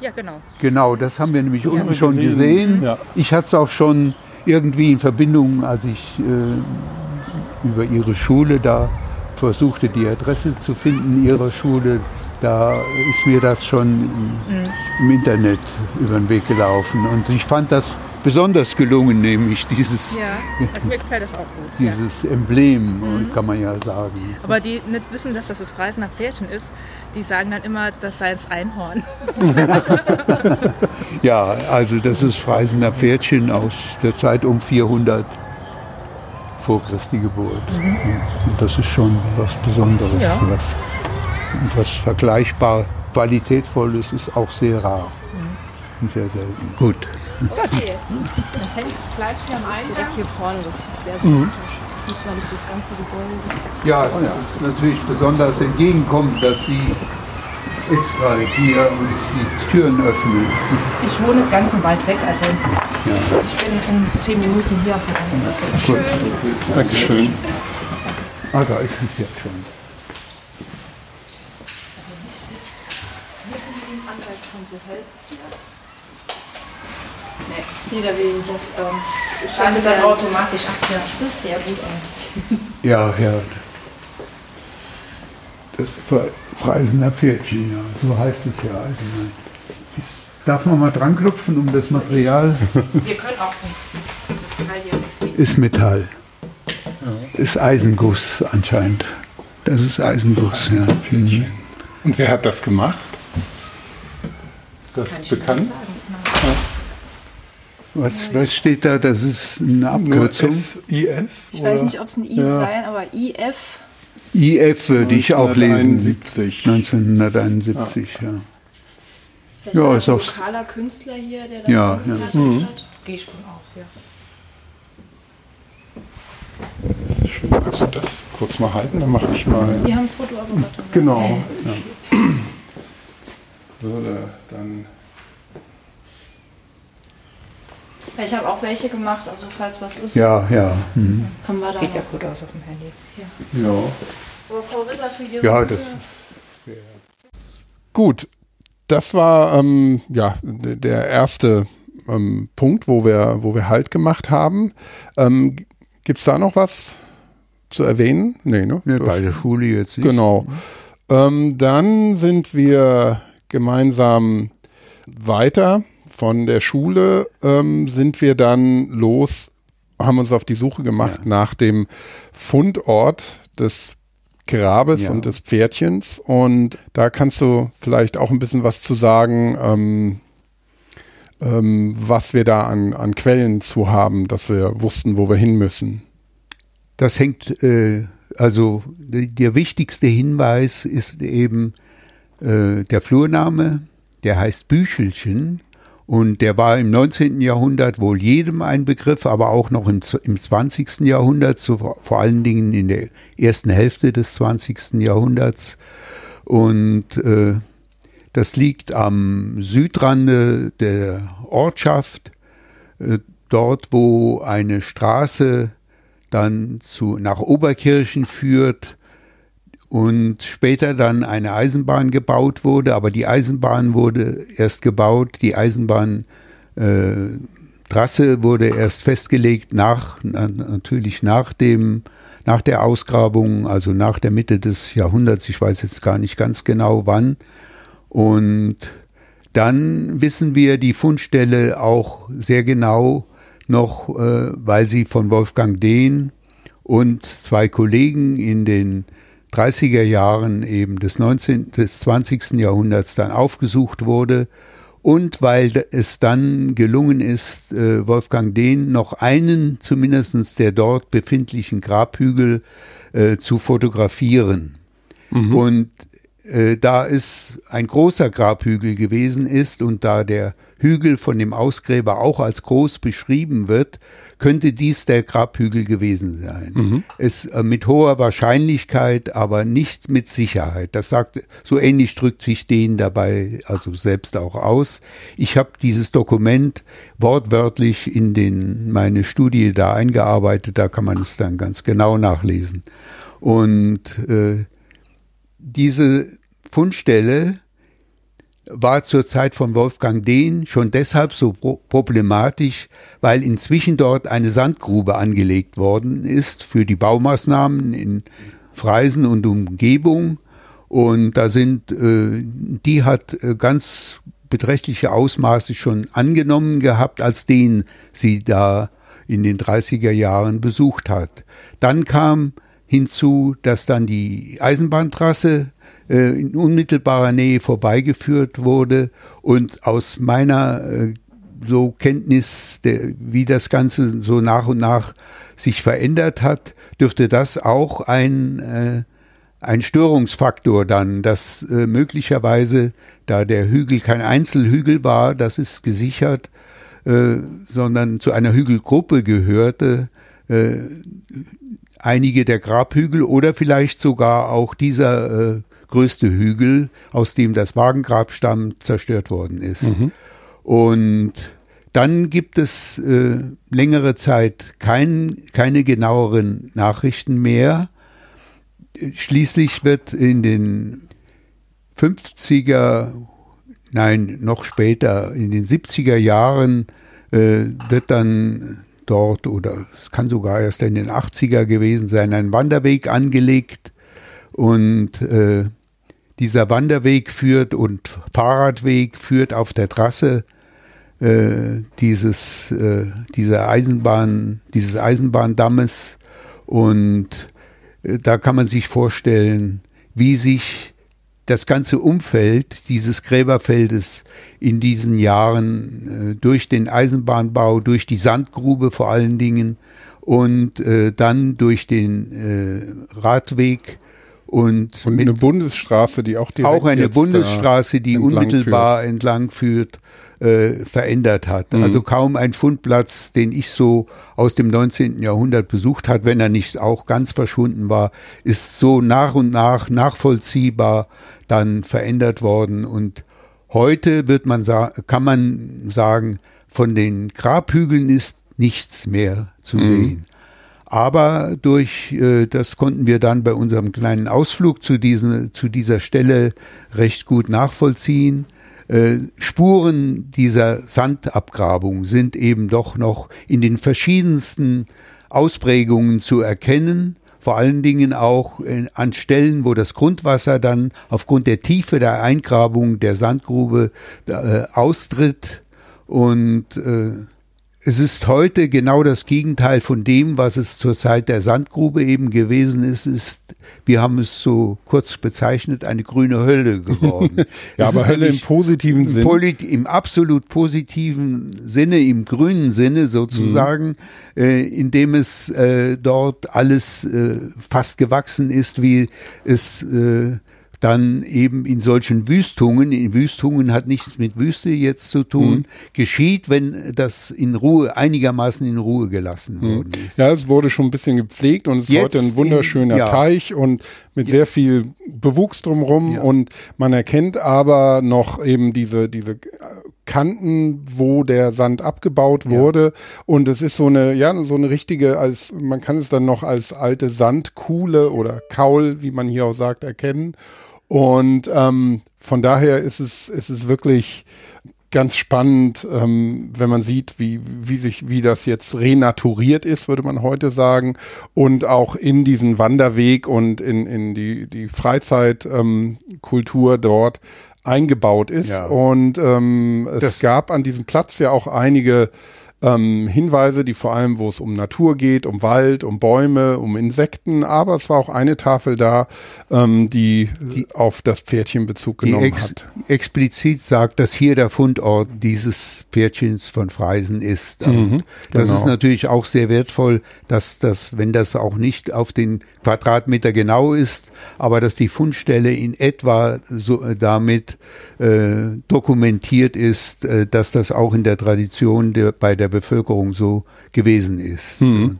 Ja, genau. Genau, das haben wir nämlich das unten schon gesehen. gesehen. Ja. Ich hatte es auch schon irgendwie in Verbindung, als ich äh, über ihre Schule da versuchte, die Adresse zu finden ihrer Schule. Da ist mir das schon im, mhm. im Internet über den Weg gelaufen. Und ich fand das besonders gelungen, nämlich dieses, ja, also mir gefällt das auch gut. Dieses ja. Emblem, mhm. kann man ja sagen. Aber die nicht wissen, dass das das Reisender Pferdchen ist, die sagen dann immer, das sei das Einhorn. [laughs] ja, also das ist Reisender Pferdchen aus der Zeit um 400 vor Christi Geburt. Mhm. Und das ist schon was Besonderes, ja. was, was vergleichbar qualitätvolles ist auch sehr rar mhm. und sehr selten. Gut. Okay. Das hängt Fleisch hier am Eingang. direkt hier vorne, das ist sehr gut. Mhm. Muss man nicht durchs ganze Gebäude. Ja, es ist natürlich besonders entgegenkommen, dass Sie extra hier uns die Türen öffnen. Ich wohne ganz im Wald weg, also ja. ich bin in zehn Minuten hier auf dem anderen Schön. Dankeschön. Ah, da ist es ja schon. Jeder will das ähm, schaltet dann automatisch ab. Ja. Das ist sehr gut eigentlich. Ja, ja. Das Freisener Pferdchen, ja. So heißt es ja allgemein. Ist, darf man mal dran klopfen, um das Material? Wir können auch das Teil hier Ist Metall. Ist Eisenguss anscheinend. Das ist Eisenguss, ja. Und wer hat das gemacht? Ist das Kann bekannt? Was, was steht da? Das ist eine Abkürzung. IF? Ich oder? weiß nicht, ob es ein I ja. sein, aber IF. IF würde ich auch lesen. 1971, ja. ja. Das ja, ist ein lokaler Künstler hier, der das ja, ja. Mhm. hat. Gehe ich von aus, ja. Schön, magst du das kurz mal halten? Dann mache ich mal. Sie haben Fotoapparat. Genau. Ja. [clears throat] Würde dann Ich habe auch welche gemacht, also falls was ist. Ja, ja. Mhm. Haben wir da Sieht ja gut aus auf dem Handy. Ja. ja. Aber Frau Ritter für die Ja, das. Ja. Gut, das war ähm, ja der erste ähm, Punkt, wo wir, wo wir Halt gemacht haben. Ähm, Gibt es da noch was zu erwähnen? Nee, ne? Nee, bei der Schule jetzt nicht. Genau. Ähm, dann sind wir gemeinsam weiter. Von der Schule ähm, sind wir dann los, haben uns auf die Suche gemacht ja. nach dem Fundort des Grabes ja. und des Pferdchens. Und da kannst du vielleicht auch ein bisschen was zu sagen, ähm, ähm, was wir da an, an Quellen zu haben, dass wir wussten, wo wir hin müssen. Das hängt, äh, also der wichtigste Hinweis ist eben äh, der Flurname, der heißt Büchelchen. Und der war im 19. Jahrhundert wohl jedem ein Begriff, aber auch noch im, im 20. Jahrhundert, so vor allen Dingen in der ersten Hälfte des 20. Jahrhunderts. Und äh, das liegt am Südrand der Ortschaft, äh, dort wo eine Straße dann zu, nach Oberkirchen führt und später dann eine Eisenbahn gebaut wurde, aber die Eisenbahn wurde erst gebaut, die Eisenbahntrasse äh, wurde erst festgelegt nach, natürlich nach dem, nach der Ausgrabung, also nach der Mitte des Jahrhunderts, ich weiß jetzt gar nicht ganz genau wann. Und dann wissen wir die Fundstelle auch sehr genau noch, äh, weil sie von Wolfgang Dehn und zwei Kollegen in den 30er Jahren eben des 19. des 20. Jahrhunderts dann aufgesucht wurde und weil es dann gelungen ist, äh, Wolfgang Dehn noch einen zumindest der dort befindlichen Grabhügel äh, zu fotografieren. Mhm. Und äh, da es ein großer Grabhügel gewesen ist und da der Hügel von dem Ausgräber auch als groß beschrieben wird, könnte dies der Grabhügel gewesen sein. Mhm. Es äh, mit hoher Wahrscheinlichkeit, aber nicht mit Sicherheit. Das sagt, so ähnlich drückt sich den dabei also selbst auch aus. Ich habe dieses Dokument wortwörtlich in den, meine Studie da eingearbeitet, da kann man es dann ganz genau nachlesen. Und äh, diese Fundstelle war zur Zeit von Wolfgang Dehn schon deshalb so problematisch, weil inzwischen dort eine Sandgrube angelegt worden ist für die Baumaßnahmen in Freisen und Umgebung. Und da sind, äh, die hat äh, ganz beträchtliche Ausmaße schon angenommen gehabt, als den sie da in den 30er Jahren besucht hat. Dann kam hinzu, dass dann die Eisenbahntrasse in unmittelbarer Nähe vorbeigeführt wurde. Und aus meiner äh, so Kenntnis, wie das Ganze so nach und nach sich verändert hat, dürfte das auch ein, äh, ein Störungsfaktor dann, dass äh, möglicherweise, da der Hügel kein Einzelhügel war, das ist gesichert, äh, sondern zu einer Hügelgruppe gehörte, äh, einige der Grabhügel oder vielleicht sogar auch dieser äh, größte Hügel, aus dem das Wagengrab stammt, zerstört worden ist. Mhm. Und dann gibt es äh, längere Zeit kein, keine genaueren Nachrichten mehr. Schließlich wird in den 50er, nein, noch später, in den 70er Jahren äh, wird dann dort, oder es kann sogar erst in den 80er gewesen sein, ein Wanderweg angelegt und äh, dieser Wanderweg führt und Fahrradweg führt auf der Trasse äh, dieses, äh, dieser Eisenbahn, dieses Eisenbahndammes. Und äh, da kann man sich vorstellen, wie sich das ganze Umfeld dieses Gräberfeldes in diesen Jahren äh, durch den Eisenbahnbau, durch die Sandgrube vor allen Dingen und äh, dann durch den äh, Radweg und, und eine Bundesstraße, die auch direkt auch eine Bundesstraße, die entlang unmittelbar führt. entlang führt, äh, verändert hat. Mhm. Also kaum ein Fundplatz, den ich so aus dem 19. Jahrhundert besucht hat, wenn er nicht auch ganz verschwunden war, ist so nach und nach nachvollziehbar dann verändert worden. Und heute wird man kann man sagen, von den Grabhügeln ist nichts mehr zu mhm. sehen. Aber durch äh, das konnten wir dann bei unserem kleinen Ausflug zu, diesen, zu dieser Stelle recht gut nachvollziehen. Äh, Spuren dieser Sandabgrabung sind eben doch noch in den verschiedensten Ausprägungen zu erkennen. vor allen Dingen auch äh, an Stellen, wo das Grundwasser dann aufgrund der Tiefe der Eingrabung der Sandgrube äh, austritt und äh, es ist heute genau das Gegenteil von dem, was es zur Zeit der Sandgrube eben gewesen ist. ist wir haben es so kurz bezeichnet, eine grüne Hölle [laughs] geworden. ja, aber Hölle im positiven Sinne. Im absolut positiven Sinne, im grünen Sinne sozusagen, mhm. äh, indem es äh, dort alles äh, fast gewachsen ist, wie es äh, dann eben in solchen Wüstungen, in Wüstungen hat nichts mit Wüste jetzt zu tun, mhm. geschieht, wenn das in Ruhe, einigermaßen in Ruhe gelassen mhm. worden ist. Ja, es wurde schon ein bisschen gepflegt und es ist heute ein wunderschöner in, ja. Teich und mit ja. sehr viel Bewuchs drumherum ja. und man erkennt aber noch eben diese, diese Kanten, wo der Sand abgebaut wurde. Ja. Und es ist so eine, ja, so eine richtige, als man kann es dann noch als alte Sandkuhle oder Kaul, wie man hier auch sagt, erkennen. Und ähm, von daher ist es, ist es wirklich ganz spannend, ähm, wenn man sieht, wie, wie sich, wie das jetzt renaturiert ist, würde man heute sagen, und auch in diesen Wanderweg und in, in die, die Freizeitkultur ähm, dort eingebaut ist. Ja. Und ähm, es das gab an diesem Platz ja auch einige ähm, Hinweise, die vor allem, wo es um Natur geht, um Wald, um Bäume, um Insekten, aber es war auch eine Tafel da, ähm, die, die, auf das Pferdchen Bezug genommen ex hat. Explizit sagt, dass hier der Fundort dieses Pferdchens von Freisen ist. Mhm, das genau. ist natürlich auch sehr wertvoll, dass das, wenn das auch nicht auf den Quadratmeter genau ist, aber dass die Fundstelle in etwa so äh, damit äh, dokumentiert ist, äh, dass das auch in der Tradition der, bei der Bevölkerung so gewesen ist. Mhm.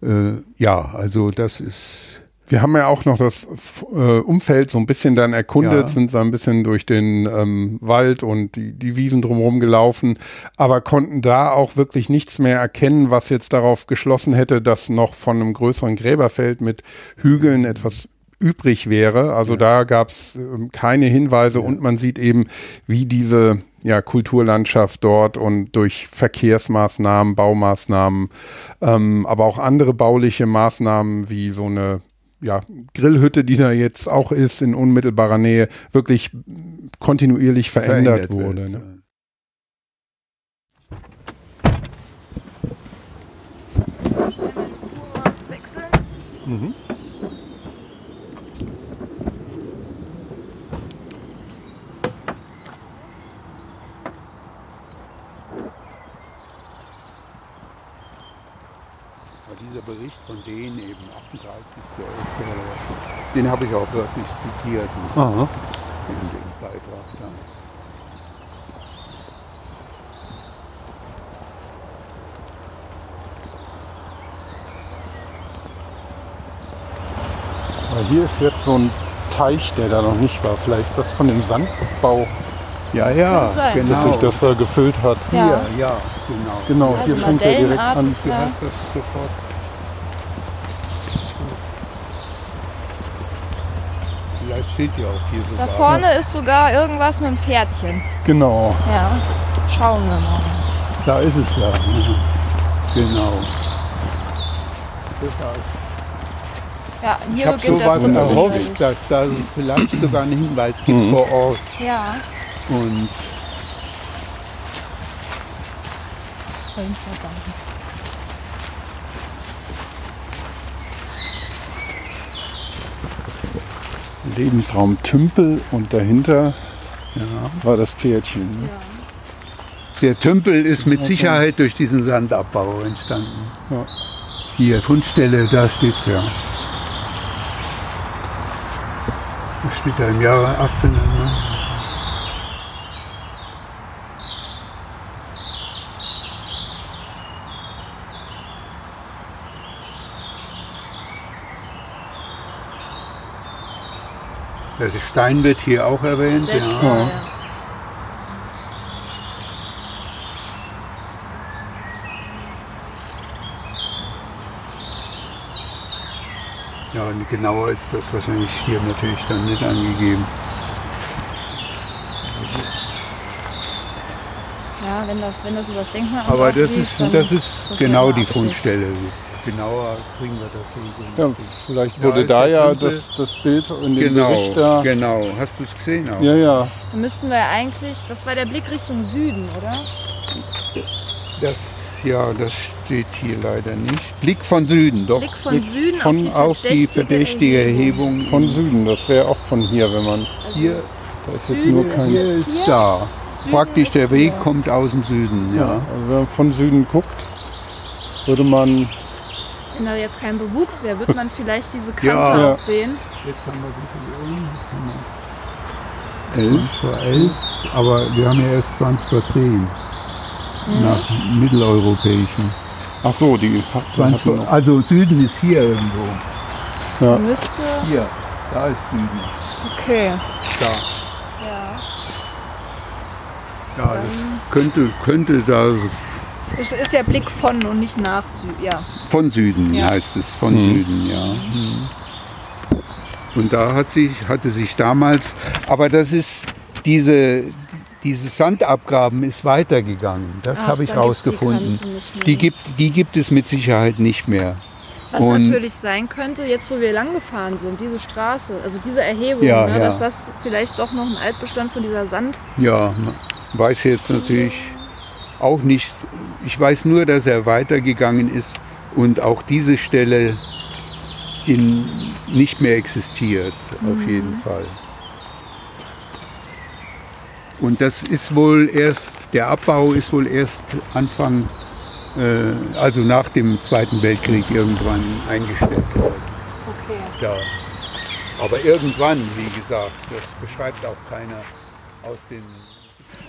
Und, äh, ja, also das ist. Wir haben ja auch noch das äh, Umfeld so ein bisschen dann erkundet, ja. sind da ein bisschen durch den ähm, Wald und die, die Wiesen drumherum gelaufen, aber konnten da auch wirklich nichts mehr erkennen, was jetzt darauf geschlossen hätte, dass noch von einem größeren Gräberfeld mit Hügeln etwas übrig wäre. Also ja. da gab es ähm, keine Hinweise ja. und man sieht eben, wie diese ja, Kulturlandschaft dort und durch Verkehrsmaßnahmen, Baumaßnahmen, ähm, aber auch andere bauliche Maßnahmen wie so eine ja, Grillhütte, die da jetzt auch ist in unmittelbarer Nähe, wirklich kontinuierlich verändert, verändert wurde. Ne? Mhm. dieser Bericht von denen eben 38. Den habe ich auch wirklich zitiert Aha. in dem Beitrag da. Aber hier ist jetzt so ein Teich, der da noch nicht war. Vielleicht ist das von dem Sandbau. Ja, das ja, genau. Dass sich das da gefüllt hat. Ja, hier, ja, genau. Genau, also hier fängt er direkt an. Du hast das sofort Vielleicht steht die auch hier sogar. Da vorne ist sogar irgendwas mit dem Pferdchen. Genau. Ja, schauen wir mal. Da ist es ja. Genau. Ja, hier ich habe sowas erhofft, dass da vielleicht sogar einen Hinweis gibt mhm. vor Ort. Ja. Und Lebensraum Tümpel und dahinter ja, war das Pferdchen. Ne? Ja. Der Tümpel ist mit Sicherheit durch diesen Sandabbau entstanden. Ja. Hier, Fundstelle, da steht es ja. Das steht da im Jahre 1800. Der Stein wird hier auch erwähnt. Ja. ja. Ja, und genauer ist das wahrscheinlich hier natürlich dann nicht angegeben. Ja, wenn das, wenn das über das Denkmal Aber das ist, das ist, das genau die Fundstelle. Genauer kriegen wir das hier. Ja, vielleicht wurde ja, da ja das, das Bild in dem genau, Bericht da. Genau, hast du es gesehen auch? Ja, ja. Dann müssten wir eigentlich, das war der Blick Richtung Süden, oder? Das, ja, das steht hier leider nicht. Blick von Süden, doch. Blick von Blick Süden von, auf die verdächtige, auf die verdächtige Erhebung. Erhebung. Von Süden, das wäre auch von hier, wenn man. Also hier, da ist jetzt nur kein. Hier ist da. Süden Praktisch der Weg hier. kommt aus dem Süden, ja. ja. Also wenn man von Süden guckt, würde man wenn da jetzt kein Bewuchs wäre, würde man vielleicht diese Kante ja. auch sehen. Jetzt haben wir wie viel Uhr? 11 vor 11, aber wir haben ja erst 20 vor 10. Mhm. Nach mitteleuropäischen. Ach so, die 20 vor, Also Süden ist hier irgendwo. Ja. Müsste. Hier, da ist Süden. Okay. Da. Ja. Ja, das könnte, könnte da es ist ja Blick von und nicht nach Süden, ja. Von Süden ja. heißt es, von mhm. Süden, ja. Mhm. Und da hat sich, hatte sich damals, aber das ist diese, dieses Sandabgraben ist weitergegangen. Das habe ich rausgefunden. Die, die, gibt, die gibt es mit Sicherheit nicht mehr. Was und natürlich sein könnte, jetzt wo wir lang gefahren sind, diese Straße, also diese Erhebung, ja, ne, ja. dass das vielleicht doch noch ein Altbestand von dieser Sand. Ja, weiß jetzt natürlich auch nicht. Ich weiß nur, dass er weitergegangen ist und auch diese Stelle in, nicht mehr existiert, mhm. auf jeden Fall. Und das ist wohl erst, der Abbau ist wohl erst Anfang, äh, also nach dem Zweiten Weltkrieg irgendwann eingestellt worden. Okay. Ja. Aber irgendwann, wie gesagt, das beschreibt auch keiner aus den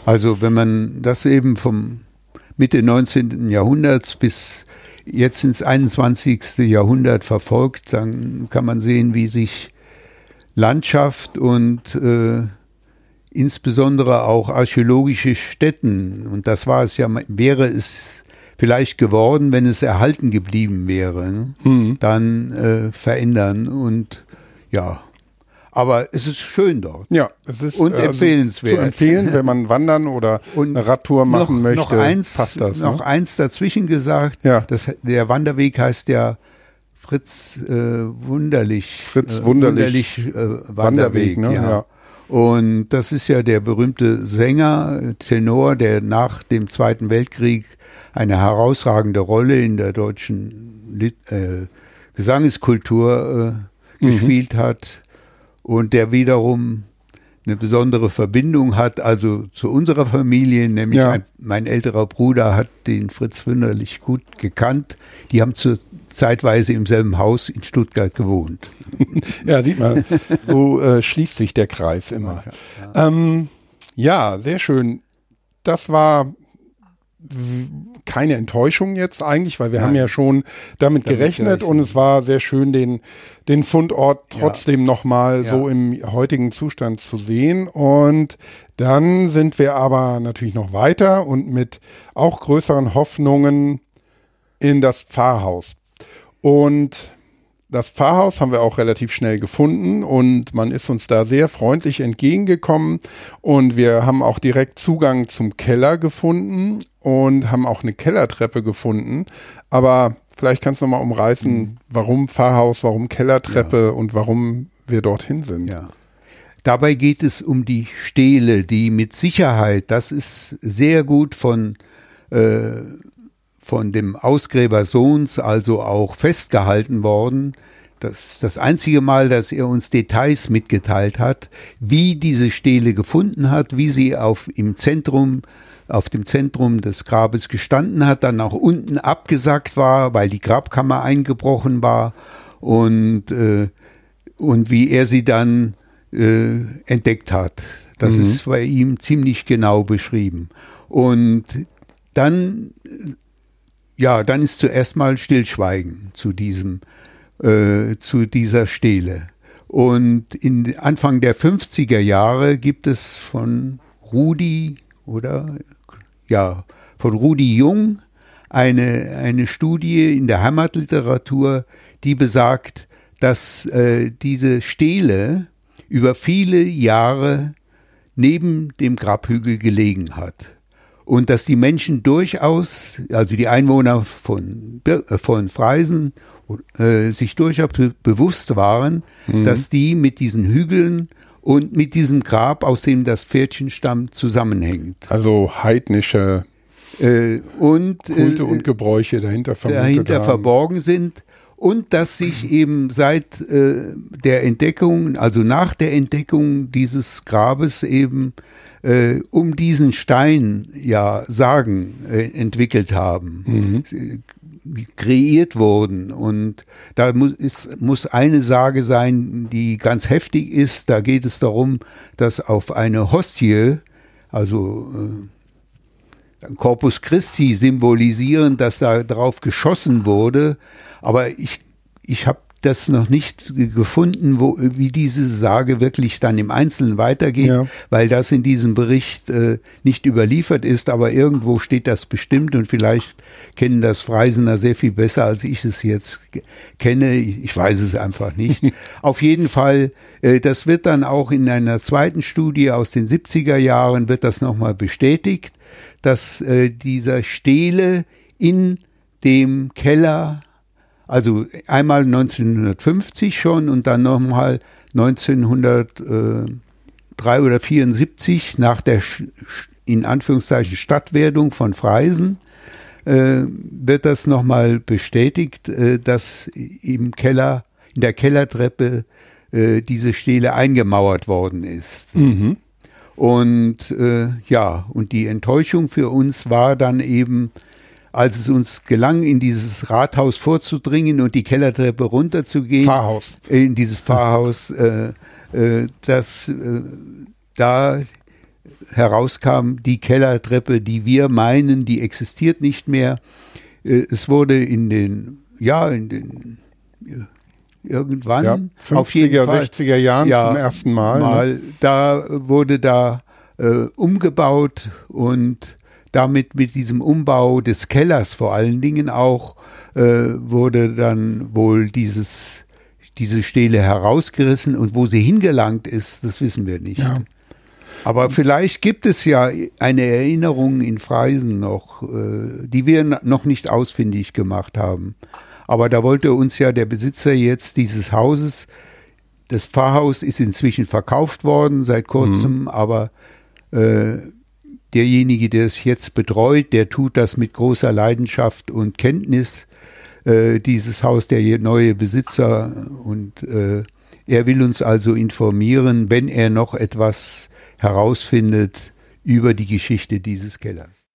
also wenn man das eben vom Mitte 19. Jahrhunderts bis jetzt ins 21. Jahrhundert verfolgt, dann kann man sehen, wie sich Landschaft und äh, insbesondere auch archäologische Stätten, und das war es ja, wäre es vielleicht geworden, wenn es erhalten geblieben wäre, ne? mhm. dann äh, verändern. Und ja, aber es ist schön dort. Ja, es ist und also empfehlenswert. Zu empfehlen, wenn man wandern oder [laughs] und eine Radtour machen noch, möchte. Noch eins, passt das. Noch ne? eins dazwischen gesagt. Ja. Das, der Wanderweg heißt ja Fritz äh, Wunderlich. Fritz äh, Wunderlich, Wunderlich äh, Wanderweg. Wanderweg ne? ja. ja. Und das ist ja der berühmte Sänger, Tenor, der nach dem Zweiten Weltkrieg eine herausragende Rolle in der deutschen Lit äh, Gesangeskultur äh, mhm. gespielt hat und der wiederum eine besondere Verbindung hat, also zu unserer Familie, nämlich ja. ein, mein älterer Bruder hat den Fritz Wünderlich gut gekannt. Die haben zu, zeitweise im selben Haus in Stuttgart gewohnt. [laughs] ja, sieht man, so äh, schließt sich der Kreis immer. Ja, ähm, ja, sehr schön. Das war keine Enttäuschung jetzt eigentlich, weil wir Nein. haben ja schon damit, damit gerechnet, gerechnet, und es war sehr schön, den, den Fundort trotzdem ja. nochmal ja. so im heutigen Zustand zu sehen. Und dann sind wir aber natürlich noch weiter und mit auch größeren Hoffnungen in das Pfarrhaus. Und das Pfarrhaus haben wir auch relativ schnell gefunden und man ist uns da sehr freundlich entgegengekommen und wir haben auch direkt Zugang zum Keller gefunden und haben auch eine Kellertreppe gefunden. Aber vielleicht kannst du noch mal umreißen, mhm. warum Pfarrhaus, warum Kellertreppe ja. und warum wir dorthin sind. Ja. Dabei geht es um die Stele, die mit Sicherheit, das ist sehr gut von äh, von dem Ausgräber Sohns also auch festgehalten worden. Das ist das einzige Mal, dass er uns Details mitgeteilt hat, wie diese Stele gefunden hat, wie sie auf im Zentrum auf dem Zentrum des Grabes gestanden hat, dann auch unten abgesackt war, weil die Grabkammer eingebrochen war und, äh, und wie er sie dann äh, entdeckt hat. Das mhm. ist bei ihm ziemlich genau beschrieben. Und dann ja, dann ist zuerst mal Stillschweigen zu diesem, äh, zu dieser Stele. Und in Anfang der 50er Jahre gibt es von Rudi oder ja, von Rudi Jung eine, eine Studie in der Heimatliteratur, die besagt, dass äh, diese Stele über viele Jahre neben dem Grabhügel gelegen hat. Und dass die Menschen durchaus, also die Einwohner von, äh, von Freisen, äh, sich durchaus bewusst waren, mhm. dass die mit diesen Hügeln und mit diesem Grab, aus dem das Pferdchen stammt, zusammenhängt. Also heidnische äh, und, Kulte und Gebräuche dahinter, dahinter verborgen sind und dass sich [clears throat] eben seit äh, der Entdeckung, also nach der Entdeckung dieses Grabes eben äh, um diesen Stein ja Sagen äh, entwickelt haben, mhm. kreiert wurden. Und da muss, ist, muss eine Sage sein, die ganz heftig ist. Da geht es darum, dass auf eine Hostie, also äh, Corpus Christi symbolisieren, dass da drauf geschossen wurde, aber ich, ich habe das noch nicht gefunden, wo, wie diese Sage wirklich dann im Einzelnen weitergeht, ja. weil das in diesem Bericht äh, nicht überliefert ist, aber irgendwo steht das bestimmt und vielleicht kennen das Freisener sehr viel besser, als ich es jetzt kenne. Ich, ich weiß es einfach nicht. [laughs] Auf jeden Fall, äh, das wird dann auch in einer zweiten Studie aus den 70er Jahren wird das nochmal bestätigt, dass äh, dieser Stele in dem Keller also einmal 1950 schon und dann nochmal 1903 oder 74 nach der in Anführungszeichen Stadtwerdung von Freisen äh, wird das nochmal bestätigt, äh, dass im Keller, in der Kellertreppe äh, diese Stele eingemauert worden ist. Mhm. Und äh, ja, und die Enttäuschung für uns war dann eben, als es uns gelang, in dieses Rathaus vorzudringen und die Kellertreppe runterzugehen. Pfarrhaus. In dieses Pfarrhaus, äh, äh, dass äh, da herauskam, die Kellertreppe, die wir meinen, die existiert nicht mehr. Äh, es wurde in den, ja, in den irgendwann ja, 50er, auf jeden Fall, 60er Jahren ja, zum ersten Mal. Ne? mal ne? Da wurde da äh, umgebaut und damit mit diesem Umbau des Kellers vor allen Dingen auch äh, wurde dann wohl dieses, diese Stele herausgerissen und wo sie hingelangt ist, das wissen wir nicht. Ja. Aber vielleicht gibt es ja eine Erinnerung in Freisen noch, äh, die wir noch nicht ausfindig gemacht haben. Aber da wollte uns ja der Besitzer jetzt dieses Hauses, das Pfarrhaus ist inzwischen verkauft worden seit kurzem, mhm. aber äh, derjenige, der es jetzt betreut, der tut das mit großer Leidenschaft und Kenntnis, äh, dieses Haus, der neue Besitzer. Und äh, er will uns also informieren, wenn er noch etwas herausfindet über die Geschichte dieses Kellers.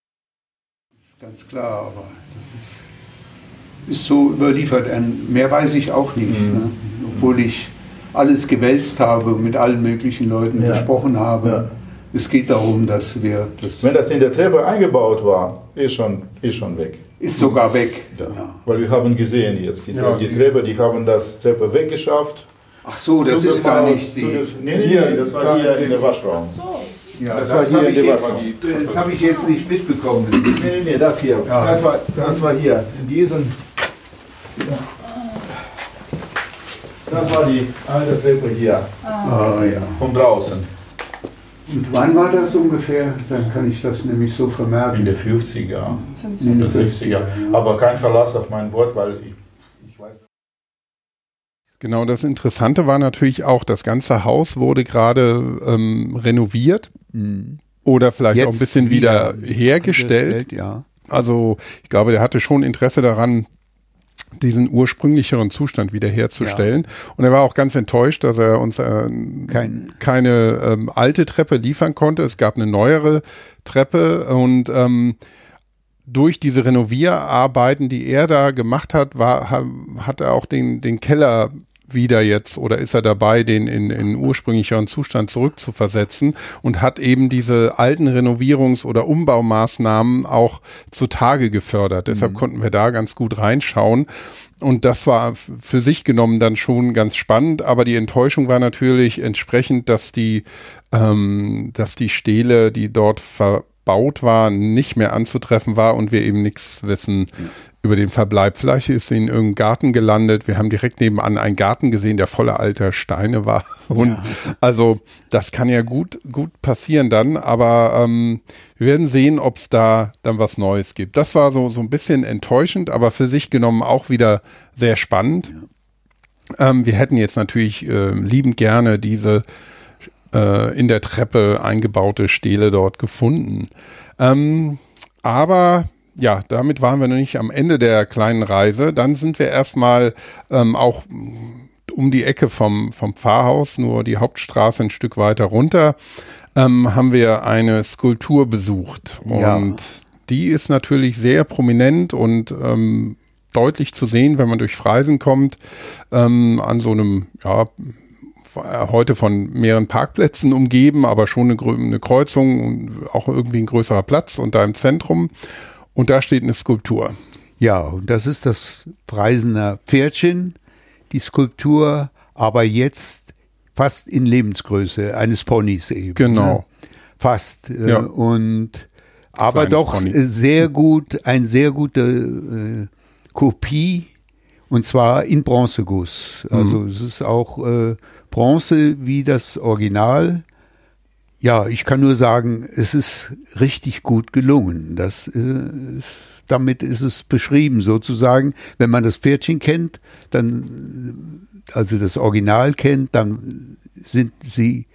Ganz klar, aber das ist, ist so überliefert. Mehr weiß ich auch nicht, mhm. ne? obwohl ich alles gewälzt habe und mit allen möglichen Leuten ja. gesprochen habe. Ja es geht darum, dass wir. Das Wenn das in der Treppe eingebaut war, ist schon, ist schon weg. Ist sogar weg. Ja. ja. Weil wir haben gesehen jetzt, die, ja, die, Treppe, die haben das Treppe weggeschafft. Ach so, das ist gar nicht die. Nee, nee, nee, das war hier in der Waschraum. Ach so. Ja, das, das war hier in der Waschraum. Das habe ich jetzt nicht mitbekommen. Nee, nee, nee, das hier. Ja. Das, war, das war hier. In diesem. Das war die alte Treppe hier. Ah, ja. Von draußen. Und wann war das ungefähr? Dann kann ich das nämlich so vermerken. In den 50er, in den 50er. Aber kein Verlass auf mein Wort, weil ich, ich weiß. Genau, das Interessante war natürlich auch, das ganze Haus wurde gerade ähm, renoviert mhm. oder vielleicht Jetzt auch ein bisschen wieder, wieder hergestellt. Ja. Also ich glaube, der hatte schon Interesse daran, diesen ursprünglicheren Zustand wiederherzustellen. Ja. Und er war auch ganz enttäuscht, dass er uns äh, Kein. keine ähm, alte Treppe liefern konnte. Es gab eine neuere Treppe und ähm, durch diese Renovierarbeiten, die er da gemacht hat, war, hat er auch den, den Keller wieder jetzt oder ist er dabei, den in, in ursprünglicheren Zustand zurückzuversetzen und hat eben diese alten Renovierungs- oder Umbaumaßnahmen auch zutage gefördert. Mhm. Deshalb konnten wir da ganz gut reinschauen. Und das war für sich genommen dann schon ganz spannend, aber die Enttäuschung war natürlich entsprechend, dass die, ähm, dass die Stele, die dort verbaut war, nicht mehr anzutreffen war und wir eben nichts wissen über den Verbleib. Vielleicht ist sie in irgendeinem Garten gelandet. Wir haben direkt nebenan einen Garten gesehen, der voller alter Steine war. [laughs] Und ja. also das kann ja gut, gut passieren dann, aber ähm, wir werden sehen, ob es da dann was Neues gibt. Das war so, so ein bisschen enttäuschend, aber für sich genommen auch wieder sehr spannend. Ja. Ähm, wir hätten jetzt natürlich äh, liebend gerne diese äh, in der Treppe eingebaute Stele dort gefunden. Ähm, aber ja, damit waren wir noch nicht am Ende der kleinen Reise. Dann sind wir erstmal ähm, auch um die Ecke vom, vom Pfarrhaus, nur die Hauptstraße ein Stück weiter runter, ähm, haben wir eine Skulptur besucht. Ja. Und die ist natürlich sehr prominent und ähm, deutlich zu sehen, wenn man durch Freisen kommt, ähm, an so einem, ja, heute von mehreren Parkplätzen umgeben, aber schon eine, eine Kreuzung und auch irgendwie ein größerer Platz und da im Zentrum. Und da steht eine Skulptur. Ja, und das ist das Preisener Pferdchen, die Skulptur, aber jetzt fast in Lebensgröße eines Ponys eben. Genau. Ne? Fast. Äh, ja. Und aber Kleines doch Pony. sehr gut, ein sehr gute äh, Kopie und zwar in Bronzeguss. Also mhm. es ist auch äh, Bronze wie das Original. Ja, ich kann nur sagen, es ist richtig gut gelungen. Das, äh, damit ist es beschrieben sozusagen. Wenn man das Pferdchen kennt, dann, also das Original kennt, dann sind sie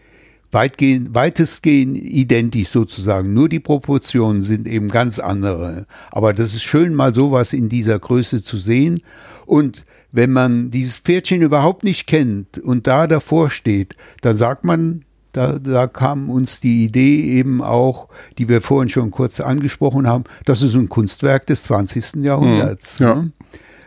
weitgehend, weitestgehend identisch sozusagen. Nur die Proportionen sind eben ganz andere. Aber das ist schön, mal sowas in dieser Größe zu sehen. Und wenn man dieses Pferdchen überhaupt nicht kennt und da davor steht, dann sagt man, da, da kam uns die Idee eben auch, die wir vorhin schon kurz angesprochen haben, das ist ein Kunstwerk des 20. Jahrhunderts. Hm, ja. Ne?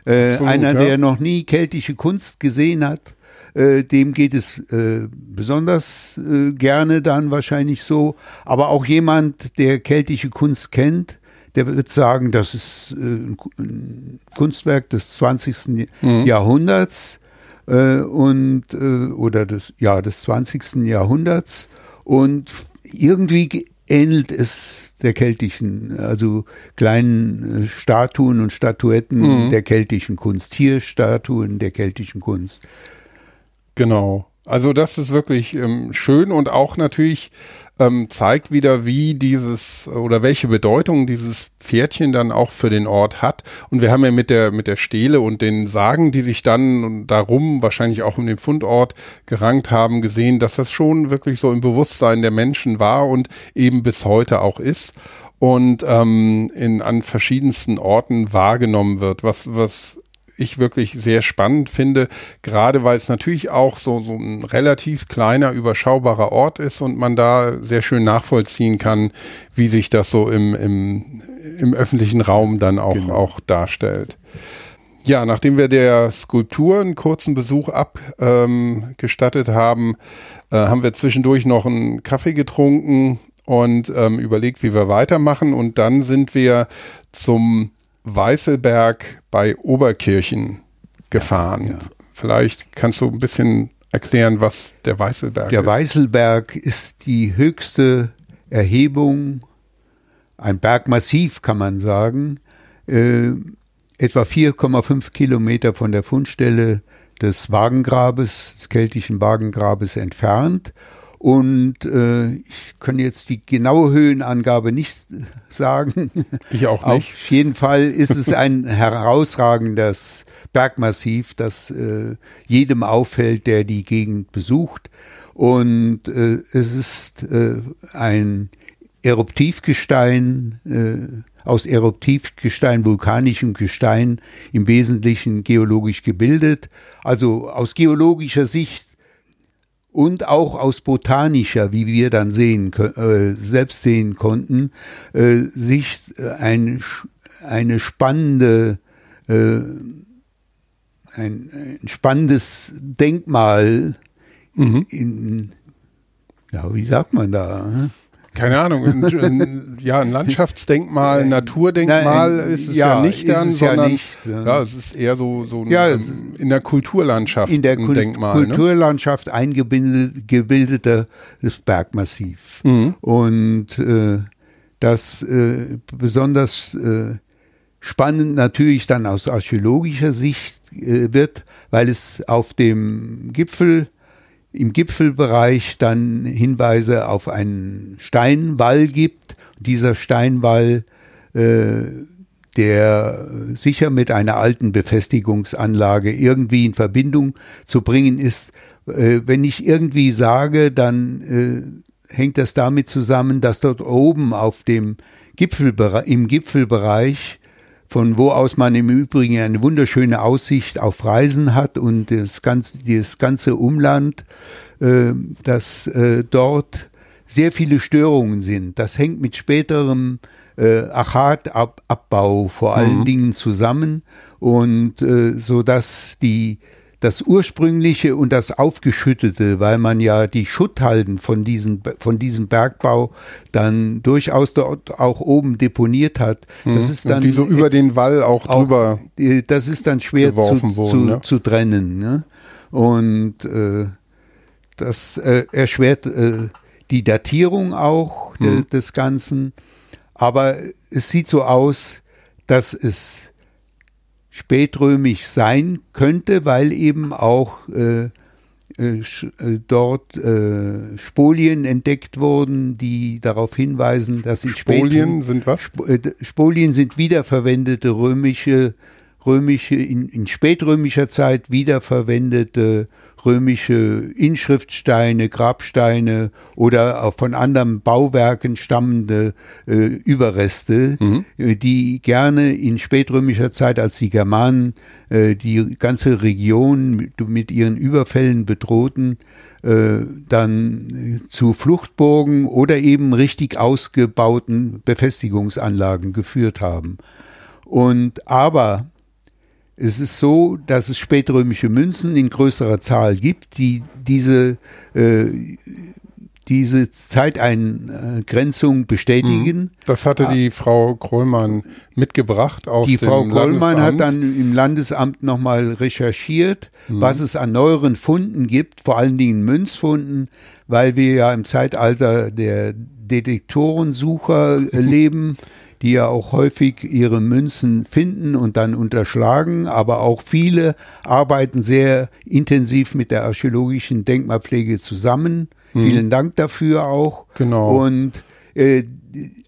Äh, Absolut, einer, ja. der noch nie keltische Kunst gesehen hat, äh, dem geht es äh, besonders äh, gerne dann wahrscheinlich so. Aber auch jemand, der keltische Kunst kennt, der wird sagen, das ist äh, ein Kunstwerk des 20. Mhm. Jahrhunderts äh, und äh, oder des ja des 20. Jahrhunderts und irgendwie ähnelt es der keltischen, also kleinen äh, Statuen und Statuetten mhm. der keltischen Kunst, Tierstatuen der keltischen Kunst. Genau. Also das ist wirklich ähm, schön und auch natürlich ähm, zeigt wieder, wie dieses oder welche Bedeutung dieses Pferdchen dann auch für den Ort hat. Und wir haben ja mit der mit der Stele und den Sagen, die sich dann darum wahrscheinlich auch um den Fundort gerankt haben, gesehen, dass das schon wirklich so im Bewusstsein der Menschen war und eben bis heute auch ist und ähm, in an verschiedensten Orten wahrgenommen wird, was was ich wirklich sehr spannend finde, gerade weil es natürlich auch so, so ein relativ kleiner, überschaubarer Ort ist und man da sehr schön nachvollziehen kann, wie sich das so im, im, im öffentlichen Raum dann auch, genau. auch darstellt. Ja, nachdem wir der Skulptur einen kurzen Besuch abgestattet ähm, haben, äh, haben wir zwischendurch noch einen Kaffee getrunken und ähm, überlegt, wie wir weitermachen. Und dann sind wir zum Weißelberg bei Oberkirchen gefahren. Ja, ja. Vielleicht kannst du ein bisschen erklären, was der Weißelberg der ist. Der Weißelberg ist die höchste Erhebung, ein Bergmassiv kann man sagen, äh, etwa 4,5 Kilometer von der Fundstelle des Wagengrabes, des keltischen Wagengrabes entfernt und äh, ich kann jetzt die genaue Höhenangabe nicht [laughs] sagen. Ich auch nicht. Auf jeden Fall ist es [laughs] ein herausragendes Bergmassiv, das äh, jedem auffällt, der die Gegend besucht. Und äh, es ist äh, ein Eruptivgestein, äh, aus Eruptivgestein, vulkanischem Gestein, im Wesentlichen geologisch gebildet. Also aus geologischer Sicht und auch aus botanischer, wie wir dann sehen, äh, selbst sehen konnten, äh, sich äh, ein, eine spannende, äh, ein, ein, spannendes Denkmal mhm. in, ja, wie sagt man da? Keine Ahnung, ein, ein, ja, ein Landschaftsdenkmal, ein Naturdenkmal Nein, ist es ja, ja nicht dann, sondern ja, nicht, ja, es ist eher so, so ja, ein, in der Kulturlandschaft in der Kul Denkmal, ne? Kulturlandschaft ne? eingebildetes Bergmassiv. Mhm. Und äh, das äh, besonders äh, spannend natürlich dann aus archäologischer Sicht äh, wird, weil es auf dem Gipfel, im Gipfelbereich dann Hinweise auf einen Steinwall gibt. Dieser Steinwall, äh, der sicher mit einer alten Befestigungsanlage irgendwie in Verbindung zu bringen ist. Äh, wenn ich irgendwie sage, dann äh, hängt das damit zusammen, dass dort oben auf dem Gipfelbereich, im Gipfelbereich von wo aus man im Übrigen eine wunderschöne Aussicht auf Reisen hat und das ganze, das ganze Umland, äh, dass äh, dort sehr viele Störungen sind. Das hängt mit späterem äh, Achatabbau vor allen mhm. Dingen zusammen und äh, so dass die das ursprüngliche und das aufgeschüttete, weil man ja die Schutthalden von, diesen, von diesem Bergbau dann durchaus dort auch oben deponiert hat. Das mhm. ist dann und die so über den Wall auch, auch drüber. Äh, das ist dann schwer zu, wurden, zu, ne? zu, trennen. Ne? Und äh, das äh, erschwert äh, die Datierung auch mhm. de, des Ganzen. Aber es sieht so aus, dass es spätrömisch sein könnte, weil eben auch äh, äh, äh, dort äh, Spolien entdeckt wurden, die darauf hinweisen, dass in Spolien sind was? Sp äh, Spolien sind wiederverwendete römische römische in, in spätrömischer Zeit wiederverwendete römische Inschriftsteine, Grabsteine oder auch von anderen Bauwerken stammende äh, Überreste, mhm. äh, die gerne in spätrömischer Zeit, als die Germanen äh, die ganze Region mit, mit ihren Überfällen bedrohten, äh, dann äh, zu Fluchtburgen oder eben richtig ausgebauten Befestigungsanlagen geführt haben. Und aber es ist so, dass es spätrömische Münzen in größerer Zahl gibt, die diese, äh, diese Zeiteingrenzung bestätigen. Mhm. Das hatte die Frau Krollmann mitgebracht aus Die Frau Krollmann hat dann im Landesamt nochmal recherchiert, mhm. was es an neueren Funden gibt, vor allen Dingen Münzfunden, weil wir ja im Zeitalter der Detektorensucher [laughs] leben die ja auch häufig ihre Münzen finden und dann unterschlagen, aber auch viele arbeiten sehr intensiv mit der archäologischen Denkmalpflege zusammen. Mhm. Vielen Dank dafür auch. Genau. Und äh,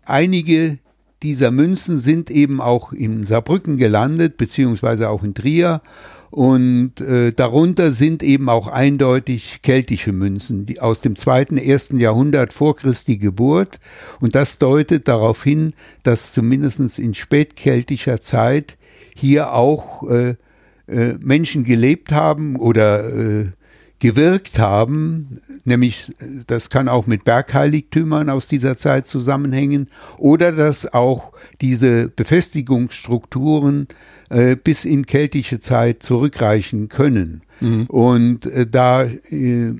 einige dieser Münzen sind eben auch in Saarbrücken gelandet, beziehungsweise auch in Trier. Und äh, darunter sind eben auch eindeutig keltische Münzen, die aus dem zweiten, ersten Jahrhundert vor Christi Geburt. Und das deutet darauf hin, dass zumindest in spätkeltischer Zeit hier auch äh, äh, Menschen gelebt haben oder äh, gewirkt haben, nämlich das kann auch mit Bergheiligtümern aus dieser Zeit zusammenhängen oder dass auch diese Befestigungsstrukturen äh, bis in keltische Zeit zurückreichen können. Mhm. Und äh, da äh,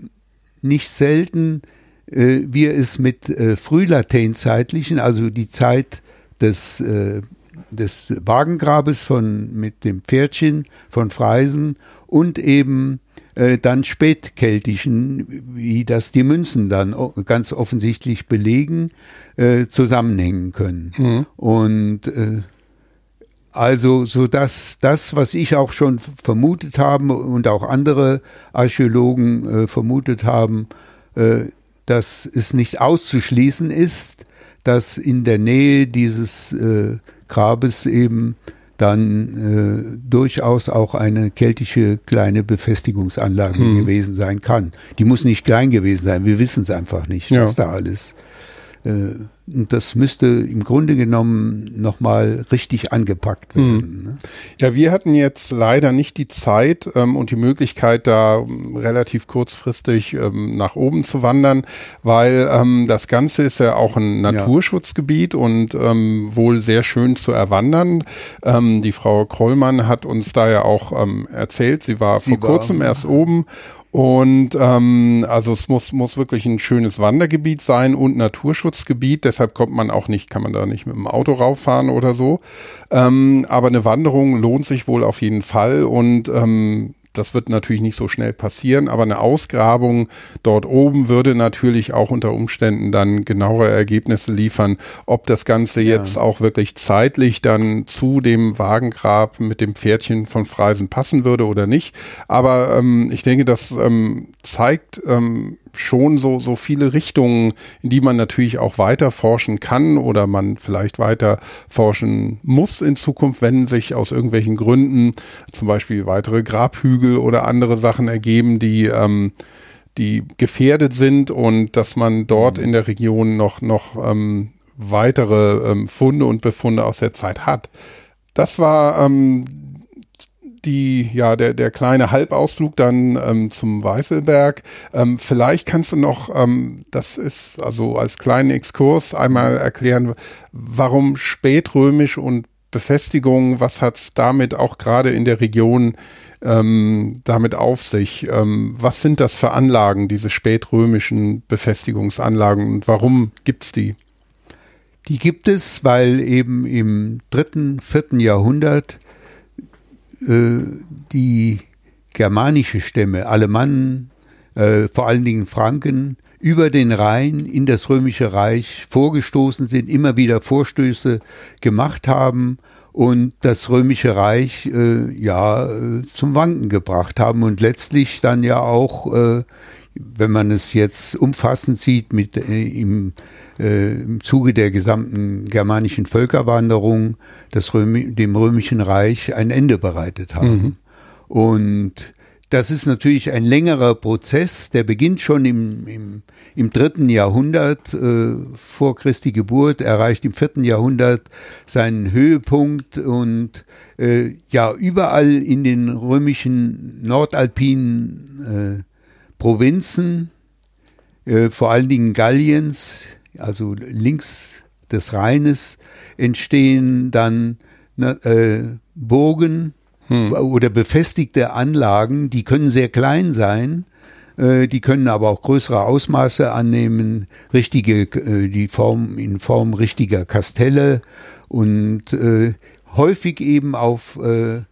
nicht selten äh, wir es mit äh, frühlateinzeitlichen, also die Zeit des äh, des Wagengrabes von mit dem Pferdchen von Freisen und eben dann spätkeltischen, wie das die Münzen dann ganz offensichtlich belegen, äh, zusammenhängen können. Mhm. Und äh, also, so dass das, was ich auch schon vermutet habe und auch andere Archäologen äh, vermutet haben, äh, dass es nicht auszuschließen ist, dass in der Nähe dieses äh, Grabes eben dann äh, durchaus auch eine keltische kleine Befestigungsanlage hm. gewesen sein kann. Die muss nicht klein gewesen sein, wir wissen es einfach nicht, ja. was da alles äh, und das müsste im Grunde genommen nochmal richtig angepackt werden. Hm. Ne? Ja, wir hatten jetzt leider nicht die Zeit ähm, und die Möglichkeit, da ähm, relativ kurzfristig ähm, nach oben zu wandern, weil ähm, das Ganze ist ja auch ein Naturschutzgebiet ja. und ähm, wohl sehr schön zu erwandern. Ähm, die Frau Krollmann hat uns da ja auch erzählt, sie war sie vor war, kurzem erst oben und ähm, also es muss, muss wirklich ein schönes Wandergebiet sein und Naturschutzgebiet. Deshalb kommt man auch nicht, kann man da nicht mit dem Auto rauffahren oder so. Ähm, aber eine Wanderung lohnt sich wohl auf jeden Fall. Und ähm, das wird natürlich nicht so schnell passieren, aber eine Ausgrabung dort oben würde natürlich auch unter Umständen dann genauere Ergebnisse liefern, ob das Ganze ja. jetzt auch wirklich zeitlich dann zu dem Wagengrab mit dem Pferdchen von Freisen passen würde oder nicht. Aber ähm, ich denke, das ähm, zeigt ähm, schon so, so viele Richtungen, in die man natürlich auch weiter forschen kann oder man vielleicht weiter forschen muss in Zukunft, wenn sich aus irgendwelchen Gründen zum Beispiel weitere Grabhügel oder andere Sachen ergeben, die, ähm, die gefährdet sind und dass man dort mhm. in der Region noch, noch ähm, weitere ähm, Funde und Befunde aus der Zeit hat. Das war ähm, die, ja, der, der kleine Halbausflug dann ähm, zum Weißelberg. Ähm, vielleicht kannst du noch, ähm, das ist also als kleinen Exkurs einmal erklären, warum spätrömisch und Befestigung, was hat's damit auch gerade in der Region ähm, damit auf sich? Ähm, was sind das für Anlagen, diese spätrömischen Befestigungsanlagen und warum gibt's die? Die gibt es, weil eben im dritten, vierten Jahrhundert äh, die germanische Stämme, Alemannen, äh, vor allen Dingen Franken, über den Rhein in das römische Reich vorgestoßen sind, immer wieder Vorstöße gemacht haben und das römische Reich äh, ja äh, zum Wanken gebracht haben und letztlich dann ja auch, äh, wenn man es jetzt umfassend sieht, mit äh, im im Zuge der gesamten germanischen Völkerwanderung das Römi dem Römischen Reich ein Ende bereitet haben. Mhm. Und das ist natürlich ein längerer Prozess, der beginnt schon im, im, im dritten Jahrhundert äh, vor Christi Geburt, erreicht im vierten Jahrhundert seinen Höhepunkt und äh, ja, überall in den römischen nordalpinen äh, Provinzen, äh, vor allen Dingen Galliens, also links des Rheines, entstehen dann ne, äh, Burgen hm. oder befestigte Anlagen, die können sehr klein sein, äh, die können aber auch größere Ausmaße annehmen, richtige, äh, die Form in Form richtiger Kastelle und äh, häufig eben auf äh,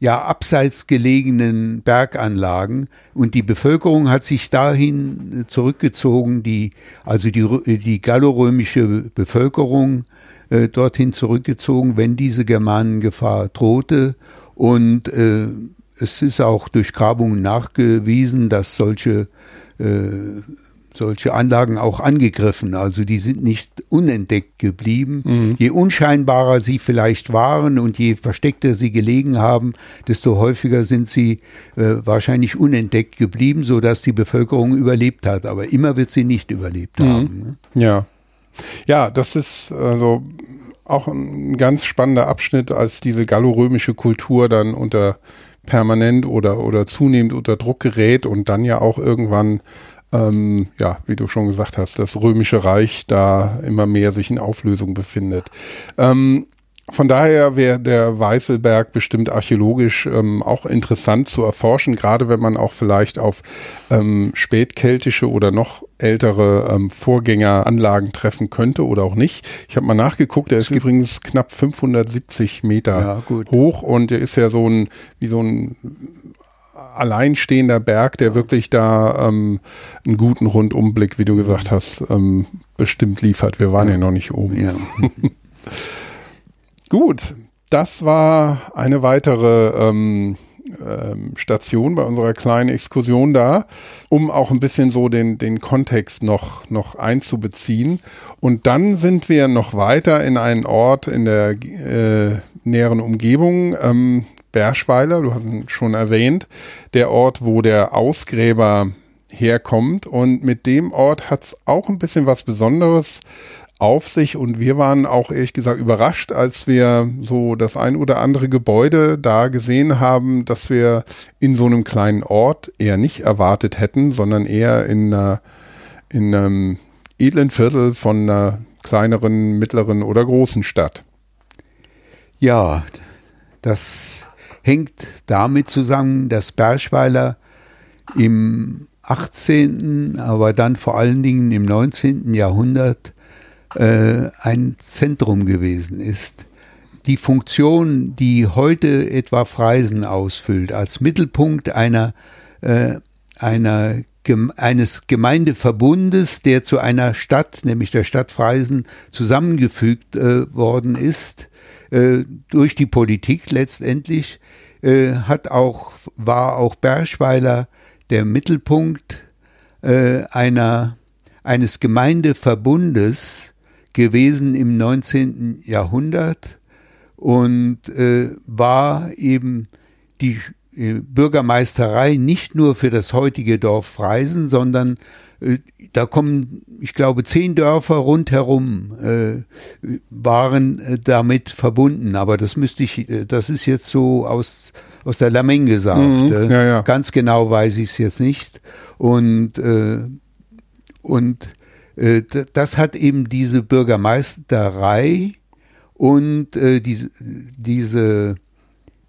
ja abseits gelegenen Berganlagen. Und die Bevölkerung hat sich dahin zurückgezogen, die also die die gallorömische Bevölkerung äh, dorthin zurückgezogen, wenn diese Germanengefahr drohte. Und äh, es ist auch durch Grabungen nachgewiesen, dass solche äh, solche Anlagen auch angegriffen. Also die sind nicht unentdeckt geblieben. Mhm. Je unscheinbarer sie vielleicht waren und je versteckter sie gelegen haben, desto häufiger sind sie äh, wahrscheinlich unentdeckt geblieben, sodass die Bevölkerung überlebt hat. Aber immer wird sie nicht überlebt mhm. haben. Ne? Ja. Ja, das ist also auch ein ganz spannender Abschnitt, als diese gallorömische Kultur dann unter permanent oder, oder zunehmend unter Druck gerät und dann ja auch irgendwann ähm, ja, wie du schon gesagt hast, das Römische Reich da immer mehr sich in Auflösung befindet. Ähm, von daher wäre der Weißelberg bestimmt archäologisch ähm, auch interessant zu erforschen, gerade wenn man auch vielleicht auf ähm, spätkeltische oder noch ältere ähm, Vorgängeranlagen treffen könnte oder auch nicht. Ich habe mal nachgeguckt, der ist übrigens knapp 570 Meter ja, hoch und der ist ja so ein wie so ein alleinstehender Berg, der wirklich da ähm, einen guten Rundumblick, wie du gesagt hast, ähm, bestimmt liefert. Wir waren ja, ja noch nicht oben. Ja. [laughs] Gut, das war eine weitere ähm, ähm, Station bei unserer kleinen Exkursion da, um auch ein bisschen so den, den Kontext noch, noch einzubeziehen. Und dann sind wir noch weiter in einen Ort in der äh, näheren Umgebung. Ähm, Berschweiler, du hast ihn schon erwähnt, der Ort, wo der Ausgräber herkommt. Und mit dem Ort hat es auch ein bisschen was Besonderes auf sich und wir waren auch ehrlich gesagt überrascht, als wir so das ein oder andere Gebäude da gesehen haben, dass wir in so einem kleinen Ort eher nicht erwartet hätten, sondern eher in, einer, in einem edlen Viertel von einer kleineren, mittleren oder großen Stadt. Ja, das hängt damit zusammen, dass Berschweiler im 18., aber dann vor allen Dingen im 19. Jahrhundert äh, ein Zentrum gewesen ist. die Funktion, die heute etwa Freisen ausfüllt, als Mittelpunkt einer, äh, einer eines Gemeindeverbundes, der zu einer Stadt, nämlich der Stadt Freisen, zusammengefügt äh, worden ist, äh, durch die Politik letztendlich, äh, hat auch, war auch Berschweiler der Mittelpunkt äh, einer, eines Gemeindeverbundes gewesen im 19. Jahrhundert und äh, war eben die äh, Bürgermeisterei nicht nur für das heutige Dorf Freisen, sondern da kommen, ich glaube, zehn Dörfer rundherum äh, waren äh, damit verbunden. Aber das müsste ich, äh, das ist jetzt so aus, aus der Lameng gesagt. Mhm, ja, ja. Ganz genau weiß ich es jetzt nicht. Und, äh, und äh, das hat eben diese Bürgermeisterei und äh, diese, diese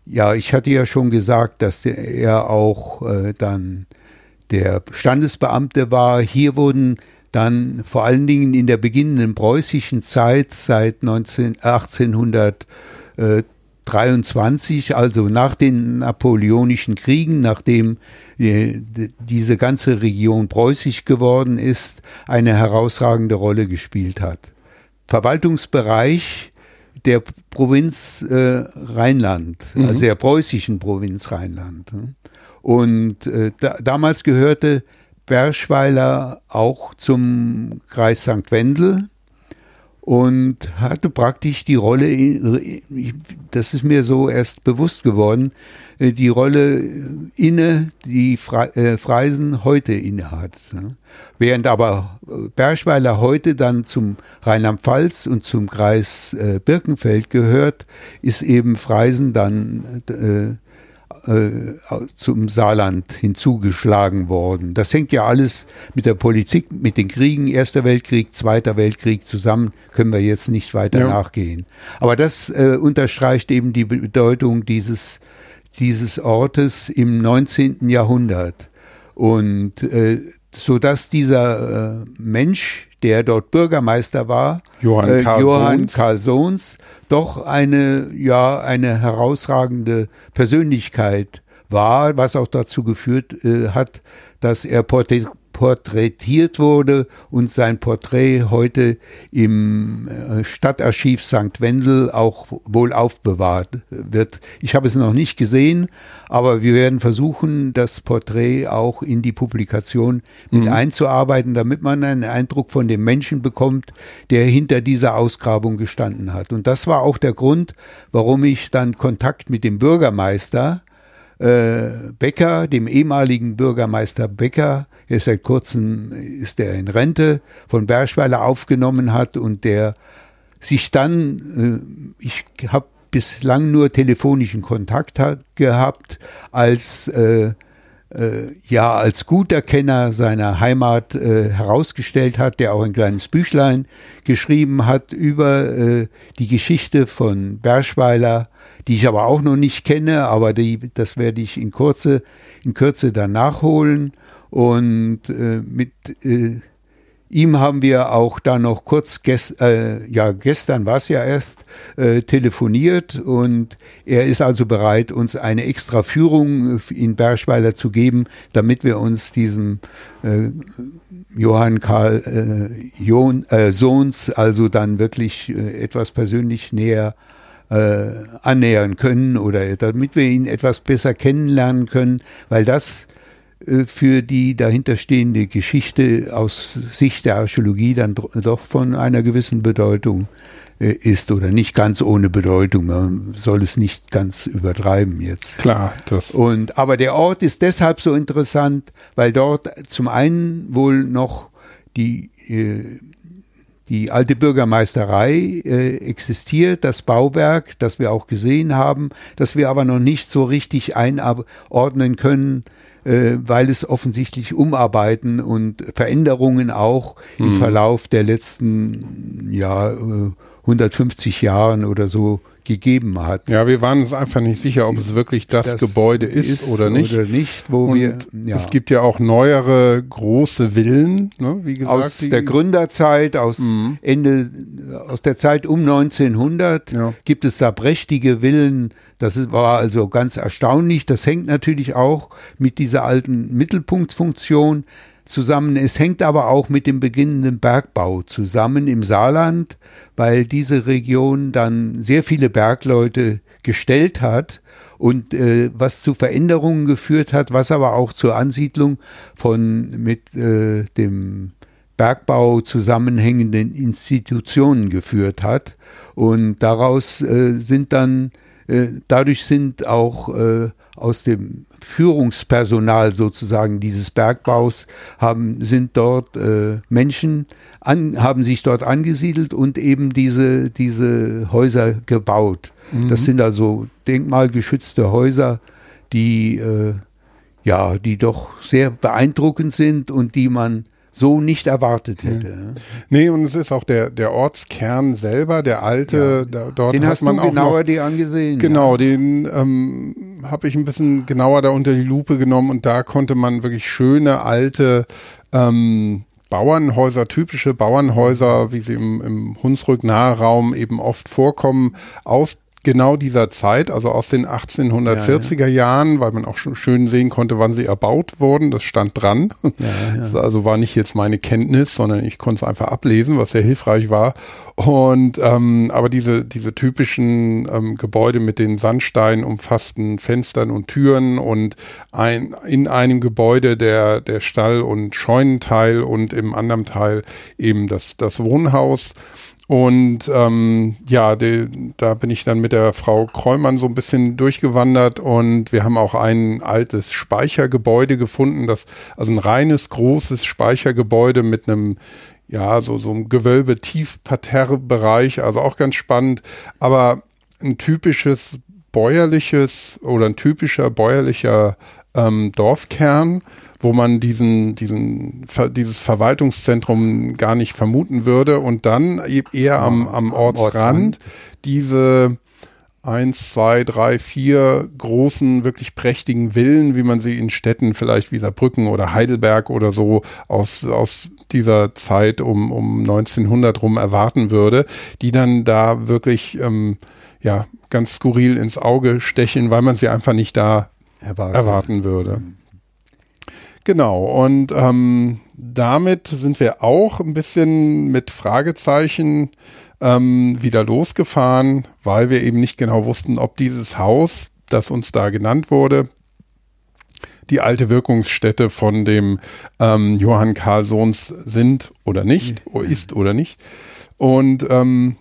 ja, ich hatte ja schon gesagt, dass er auch äh, dann der Standesbeamte war. Hier wurden dann vor allen Dingen in der beginnenden preußischen Zeit seit 19, 1823, also nach den napoleonischen Kriegen, nachdem die, diese ganze Region preußisch geworden ist, eine herausragende Rolle gespielt hat. Verwaltungsbereich der Provinz äh, Rheinland, mhm. also der preußischen Provinz Rheinland. Und äh, da, damals gehörte Berschweiler auch zum Kreis St. Wendel und hatte praktisch die Rolle, das ist mir so erst bewusst geworden, äh, die Rolle inne, die äh, Freisen heute innehat. Während aber äh, Berschweiler heute dann zum Rheinland-Pfalz und zum Kreis Birkenfeld gehört, ist eben Freisen dann äh, zum Saarland hinzugeschlagen worden. Das hängt ja alles mit der Politik, mit den Kriegen, Erster Weltkrieg, Zweiter Weltkrieg zusammen, können wir jetzt nicht weiter ja. nachgehen. Aber das äh, unterstreicht eben die Bedeutung dieses, dieses Ortes im 19. Jahrhundert. Und äh, so dass dieser äh, Mensch, der dort Bürgermeister war, Johann, äh, Karl, Johann Sohns. Karl Sohns, doch eine, ja, eine herausragende Persönlichkeit war, was auch dazu geführt äh, hat, dass er porträtiert wurde und sein Porträt heute im äh, Stadtarchiv St. Wendel auch wohl aufbewahrt wird. Ich habe es noch nicht gesehen, aber wir werden versuchen, das Porträt auch in die Publikation mit mhm. einzuarbeiten, damit man einen Eindruck von dem Menschen bekommt, der hinter dieser Ausgrabung gestanden hat. Und das war auch der Grund, warum ich dann Kontakt mit dem Bürgermeister äh, Becker, dem ehemaligen Bürgermeister Becker, er ist seit kurzem ist er in Rente, von Berschweiler aufgenommen hat und der sich dann, äh, ich habe bislang nur telefonischen Kontakt hat, gehabt, als äh, äh, ja als guter Kenner seiner Heimat äh, herausgestellt hat, der auch ein kleines Büchlein geschrieben hat über äh, die Geschichte von Berschweiler die ich aber auch noch nicht kenne, aber die, das werde ich in Kürze, in Kürze dann nachholen. Und äh, mit äh, ihm haben wir auch da noch kurz, gest, äh, ja gestern war es ja erst, äh, telefoniert und er ist also bereit, uns eine extra Führung in Bergweiler zu geben, damit wir uns diesem äh, Johann Karl äh, John, äh, Sohns also dann wirklich äh, etwas persönlich näher äh, annähern können oder damit wir ihn etwas besser kennenlernen können, weil das äh, für die dahinterstehende Geschichte aus Sicht der Archäologie dann doch von einer gewissen Bedeutung äh, ist oder nicht ganz ohne Bedeutung. Man soll es nicht ganz übertreiben jetzt. Klar, das. Und, aber der Ort ist deshalb so interessant, weil dort zum einen wohl noch die äh, die alte Bürgermeisterei äh, existiert, das Bauwerk, das wir auch gesehen haben, das wir aber noch nicht so richtig einordnen können, äh, weil es offensichtlich Umarbeiten und Veränderungen auch mhm. im Verlauf der letzten ja, 150 äh, Jahren oder so gegeben hat. Ja, wir waren uns einfach nicht sicher, ob es wirklich das, das Gebäude ist, ist, oder nicht. Oder nicht, wo Und wir. Ja. Es gibt ja auch neuere große Villen, ne, wie gesagt. Aus der Gründerzeit, aus mhm. Ende, aus der Zeit um 1900 ja. gibt es da prächtige Villen. Das war also ganz erstaunlich. Das hängt natürlich auch mit dieser alten Mittelpunktsfunktion zusammen. Es hängt aber auch mit dem beginnenden Bergbau zusammen im Saarland, weil diese Region dann sehr viele Bergleute gestellt hat und äh, was zu Veränderungen geführt hat, was aber auch zur Ansiedlung von mit äh, dem Bergbau zusammenhängenden Institutionen geführt hat. Und daraus äh, sind dann, äh, dadurch sind auch äh, aus dem Führungspersonal sozusagen dieses Bergbaus haben, sind dort äh, Menschen, an, haben sich dort angesiedelt und eben diese, diese Häuser gebaut. Mhm. Das sind also denkmalgeschützte Häuser, die, äh, ja, die doch sehr beeindruckend sind und die man so nicht erwartet hätte. Ja. Nee, und es ist auch der, der Ortskern selber, der alte, ja. da, dort den hat hast man du auch genauer noch, dir angesehen. Genau, ja. den ähm, habe ich ein bisschen genauer da unter die Lupe genommen und da konnte man wirklich schöne alte ähm, Bauernhäuser, typische Bauernhäuser, wie sie im, im Hunsrück-Nahraum eben oft vorkommen, aus genau dieser Zeit, also aus den 1840er ja, ja. Jahren, weil man auch schön sehen konnte, wann sie erbaut wurden. Das stand dran. Ja, [laughs] das also war nicht jetzt meine Kenntnis, sondern ich konnte es einfach ablesen, was sehr hilfreich war. Und ähm, aber diese diese typischen ähm, Gebäude mit den Sandstein umfassten Fenstern und Türen und ein in einem Gebäude der der Stall und Scheunenteil und im anderen Teil eben das das Wohnhaus. Und ähm, ja, die, da bin ich dann mit der Frau Kreumann so ein bisschen durchgewandert und wir haben auch ein altes Speichergebäude gefunden, das also ein reines großes Speichergebäude mit einem ja so so einem Gewölbe Tiefparterre-Bereich, also auch ganz spannend, aber ein typisches bäuerliches oder ein typischer bäuerlicher ähm, Dorfkern wo man diesen, diesen, dieses Verwaltungszentrum gar nicht vermuten würde und dann eher am, am Ortsrand, Ortsrand. diese eins, zwei, drei, vier großen, wirklich prächtigen Villen, wie man sie in Städten vielleicht wie Saarbrücken oder Heidelberg oder so aus, aus dieser Zeit um, um 1900 rum erwarten würde, die dann da wirklich, ähm, ja, ganz skurril ins Auge stechen, weil man sie einfach nicht da erwarten, erwarten würde. Mhm. Genau, und ähm, damit sind wir auch ein bisschen mit Fragezeichen ähm, wieder losgefahren, weil wir eben nicht genau wussten, ob dieses Haus, das uns da genannt wurde, die alte Wirkungsstätte von dem ähm, Johann Karl Sohns sind oder nicht, ist oder nicht. Und ähm,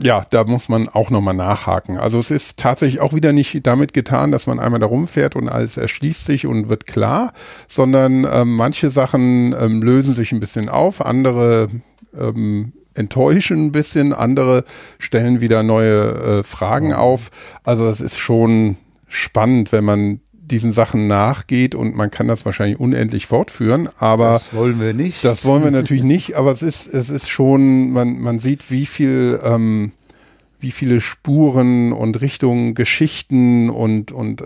ja, da muss man auch nochmal nachhaken. Also es ist tatsächlich auch wieder nicht damit getan, dass man einmal da rumfährt und alles erschließt sich und wird klar, sondern ähm, manche Sachen ähm, lösen sich ein bisschen auf, andere ähm, enttäuschen ein bisschen, andere stellen wieder neue äh, Fragen auf. Also es ist schon spannend, wenn man diesen Sachen nachgeht und man kann das wahrscheinlich unendlich fortführen, aber das wollen wir nicht. Das wollen wir natürlich [laughs] nicht, aber es ist es ist schon man man sieht wie viel ähm, wie viele Spuren und Richtungen, Geschichten und und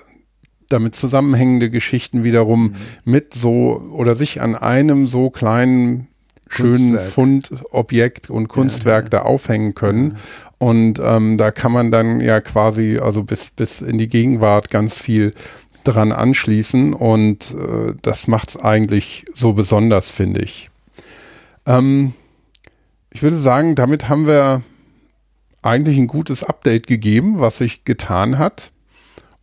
damit zusammenhängende Geschichten wiederum mhm. mit so oder sich an einem so kleinen schönen Fundobjekt und Kunstwerk ja, ja. da aufhängen können. Ja. Und ähm, da kann man dann ja quasi, also bis, bis in die Gegenwart ganz viel dran anschließen und äh, das macht es eigentlich so besonders, finde ich. Ähm, ich würde sagen, damit haben wir eigentlich ein gutes Update gegeben, was sich getan hat.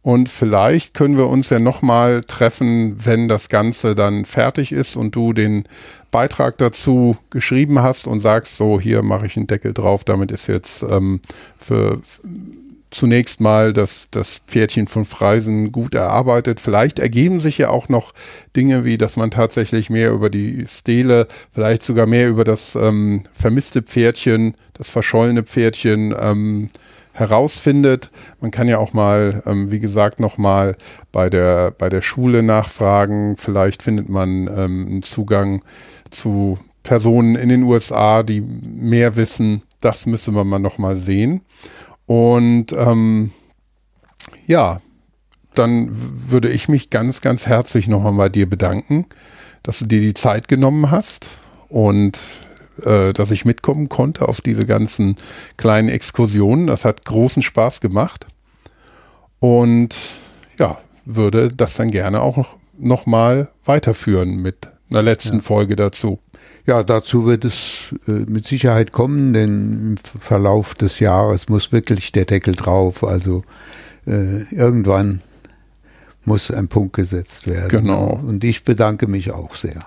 Und vielleicht können wir uns ja nochmal treffen, wenn das Ganze dann fertig ist und du den Beitrag dazu geschrieben hast und sagst, so, hier mache ich einen Deckel drauf, damit ist jetzt ähm, für zunächst mal das, das Pferdchen von Freisen gut erarbeitet. Vielleicht ergeben sich ja auch noch Dinge wie, dass man tatsächlich mehr über die Stele, vielleicht sogar mehr über das ähm, vermisste Pferdchen, das verschollene Pferdchen ähm, herausfindet. Man kann ja auch mal, ähm, wie gesagt, nochmal bei der, bei der Schule nachfragen. Vielleicht findet man ähm, einen Zugang zu Personen in den USA, die mehr wissen. Das müsste man mal nochmal sehen. Und ähm, ja, dann würde ich mich ganz, ganz herzlich nochmal bei dir bedanken, dass du dir die Zeit genommen hast und äh, dass ich mitkommen konnte auf diese ganzen kleinen Exkursionen. Das hat großen Spaß gemacht. Und ja, würde das dann gerne auch nochmal weiterführen mit einer letzten ja. Folge dazu. Ja, dazu wird es äh, mit Sicherheit kommen, denn im Verlauf des Jahres muss wirklich der Deckel drauf. Also äh, irgendwann muss ein Punkt gesetzt werden. Genau. Und ich bedanke mich auch sehr.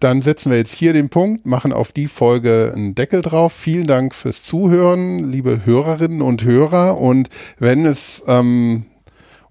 Dann setzen wir jetzt hier den Punkt, machen auf die Folge einen Deckel drauf. Vielen Dank fürs Zuhören, liebe Hörerinnen und Hörer. Und wenn es ähm,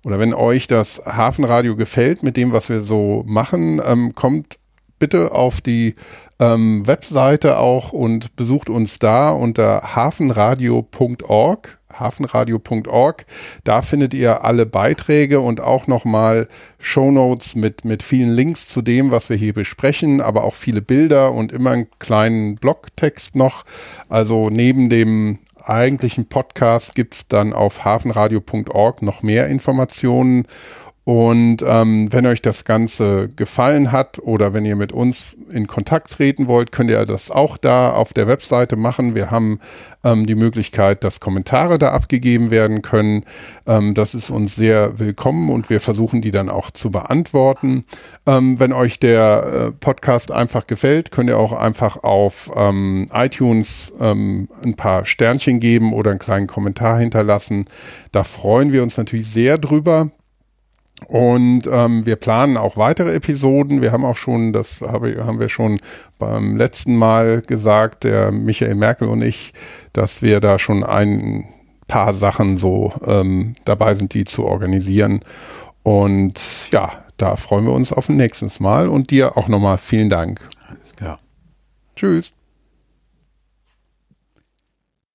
oder wenn euch das Hafenradio gefällt mit dem, was wir so machen, ähm, kommt bitte auf die ähm, Webseite auch und besucht uns da unter hafenradio.org hafenradio.org. Da findet ihr alle Beiträge und auch nochmal Shownotes mit, mit vielen Links zu dem, was wir hier besprechen, aber auch viele Bilder und immer einen kleinen Blogtext noch. Also neben dem eigentlichen Podcast gibt es dann auf hafenradio.org noch mehr Informationen und ähm, wenn euch das Ganze gefallen hat oder wenn ihr mit uns in Kontakt treten wollt, könnt ihr das auch da auf der Webseite machen. Wir haben ähm, die Möglichkeit, dass Kommentare da abgegeben werden können. Ähm, das ist uns sehr willkommen und wir versuchen die dann auch zu beantworten. Ähm, wenn euch der äh, Podcast einfach gefällt, könnt ihr auch einfach auf ähm, iTunes ähm, ein paar Sternchen geben oder einen kleinen Kommentar hinterlassen. Da freuen wir uns natürlich sehr drüber. Und ähm, wir planen auch weitere Episoden. Wir haben auch schon, das habe, haben wir schon beim letzten Mal gesagt, der Michael Merkel und ich, dass wir da schon ein paar Sachen so ähm, dabei sind, die zu organisieren. Und ja, da freuen wir uns auf ein nächstes Mal und dir auch nochmal vielen Dank. Ja. Tschüss.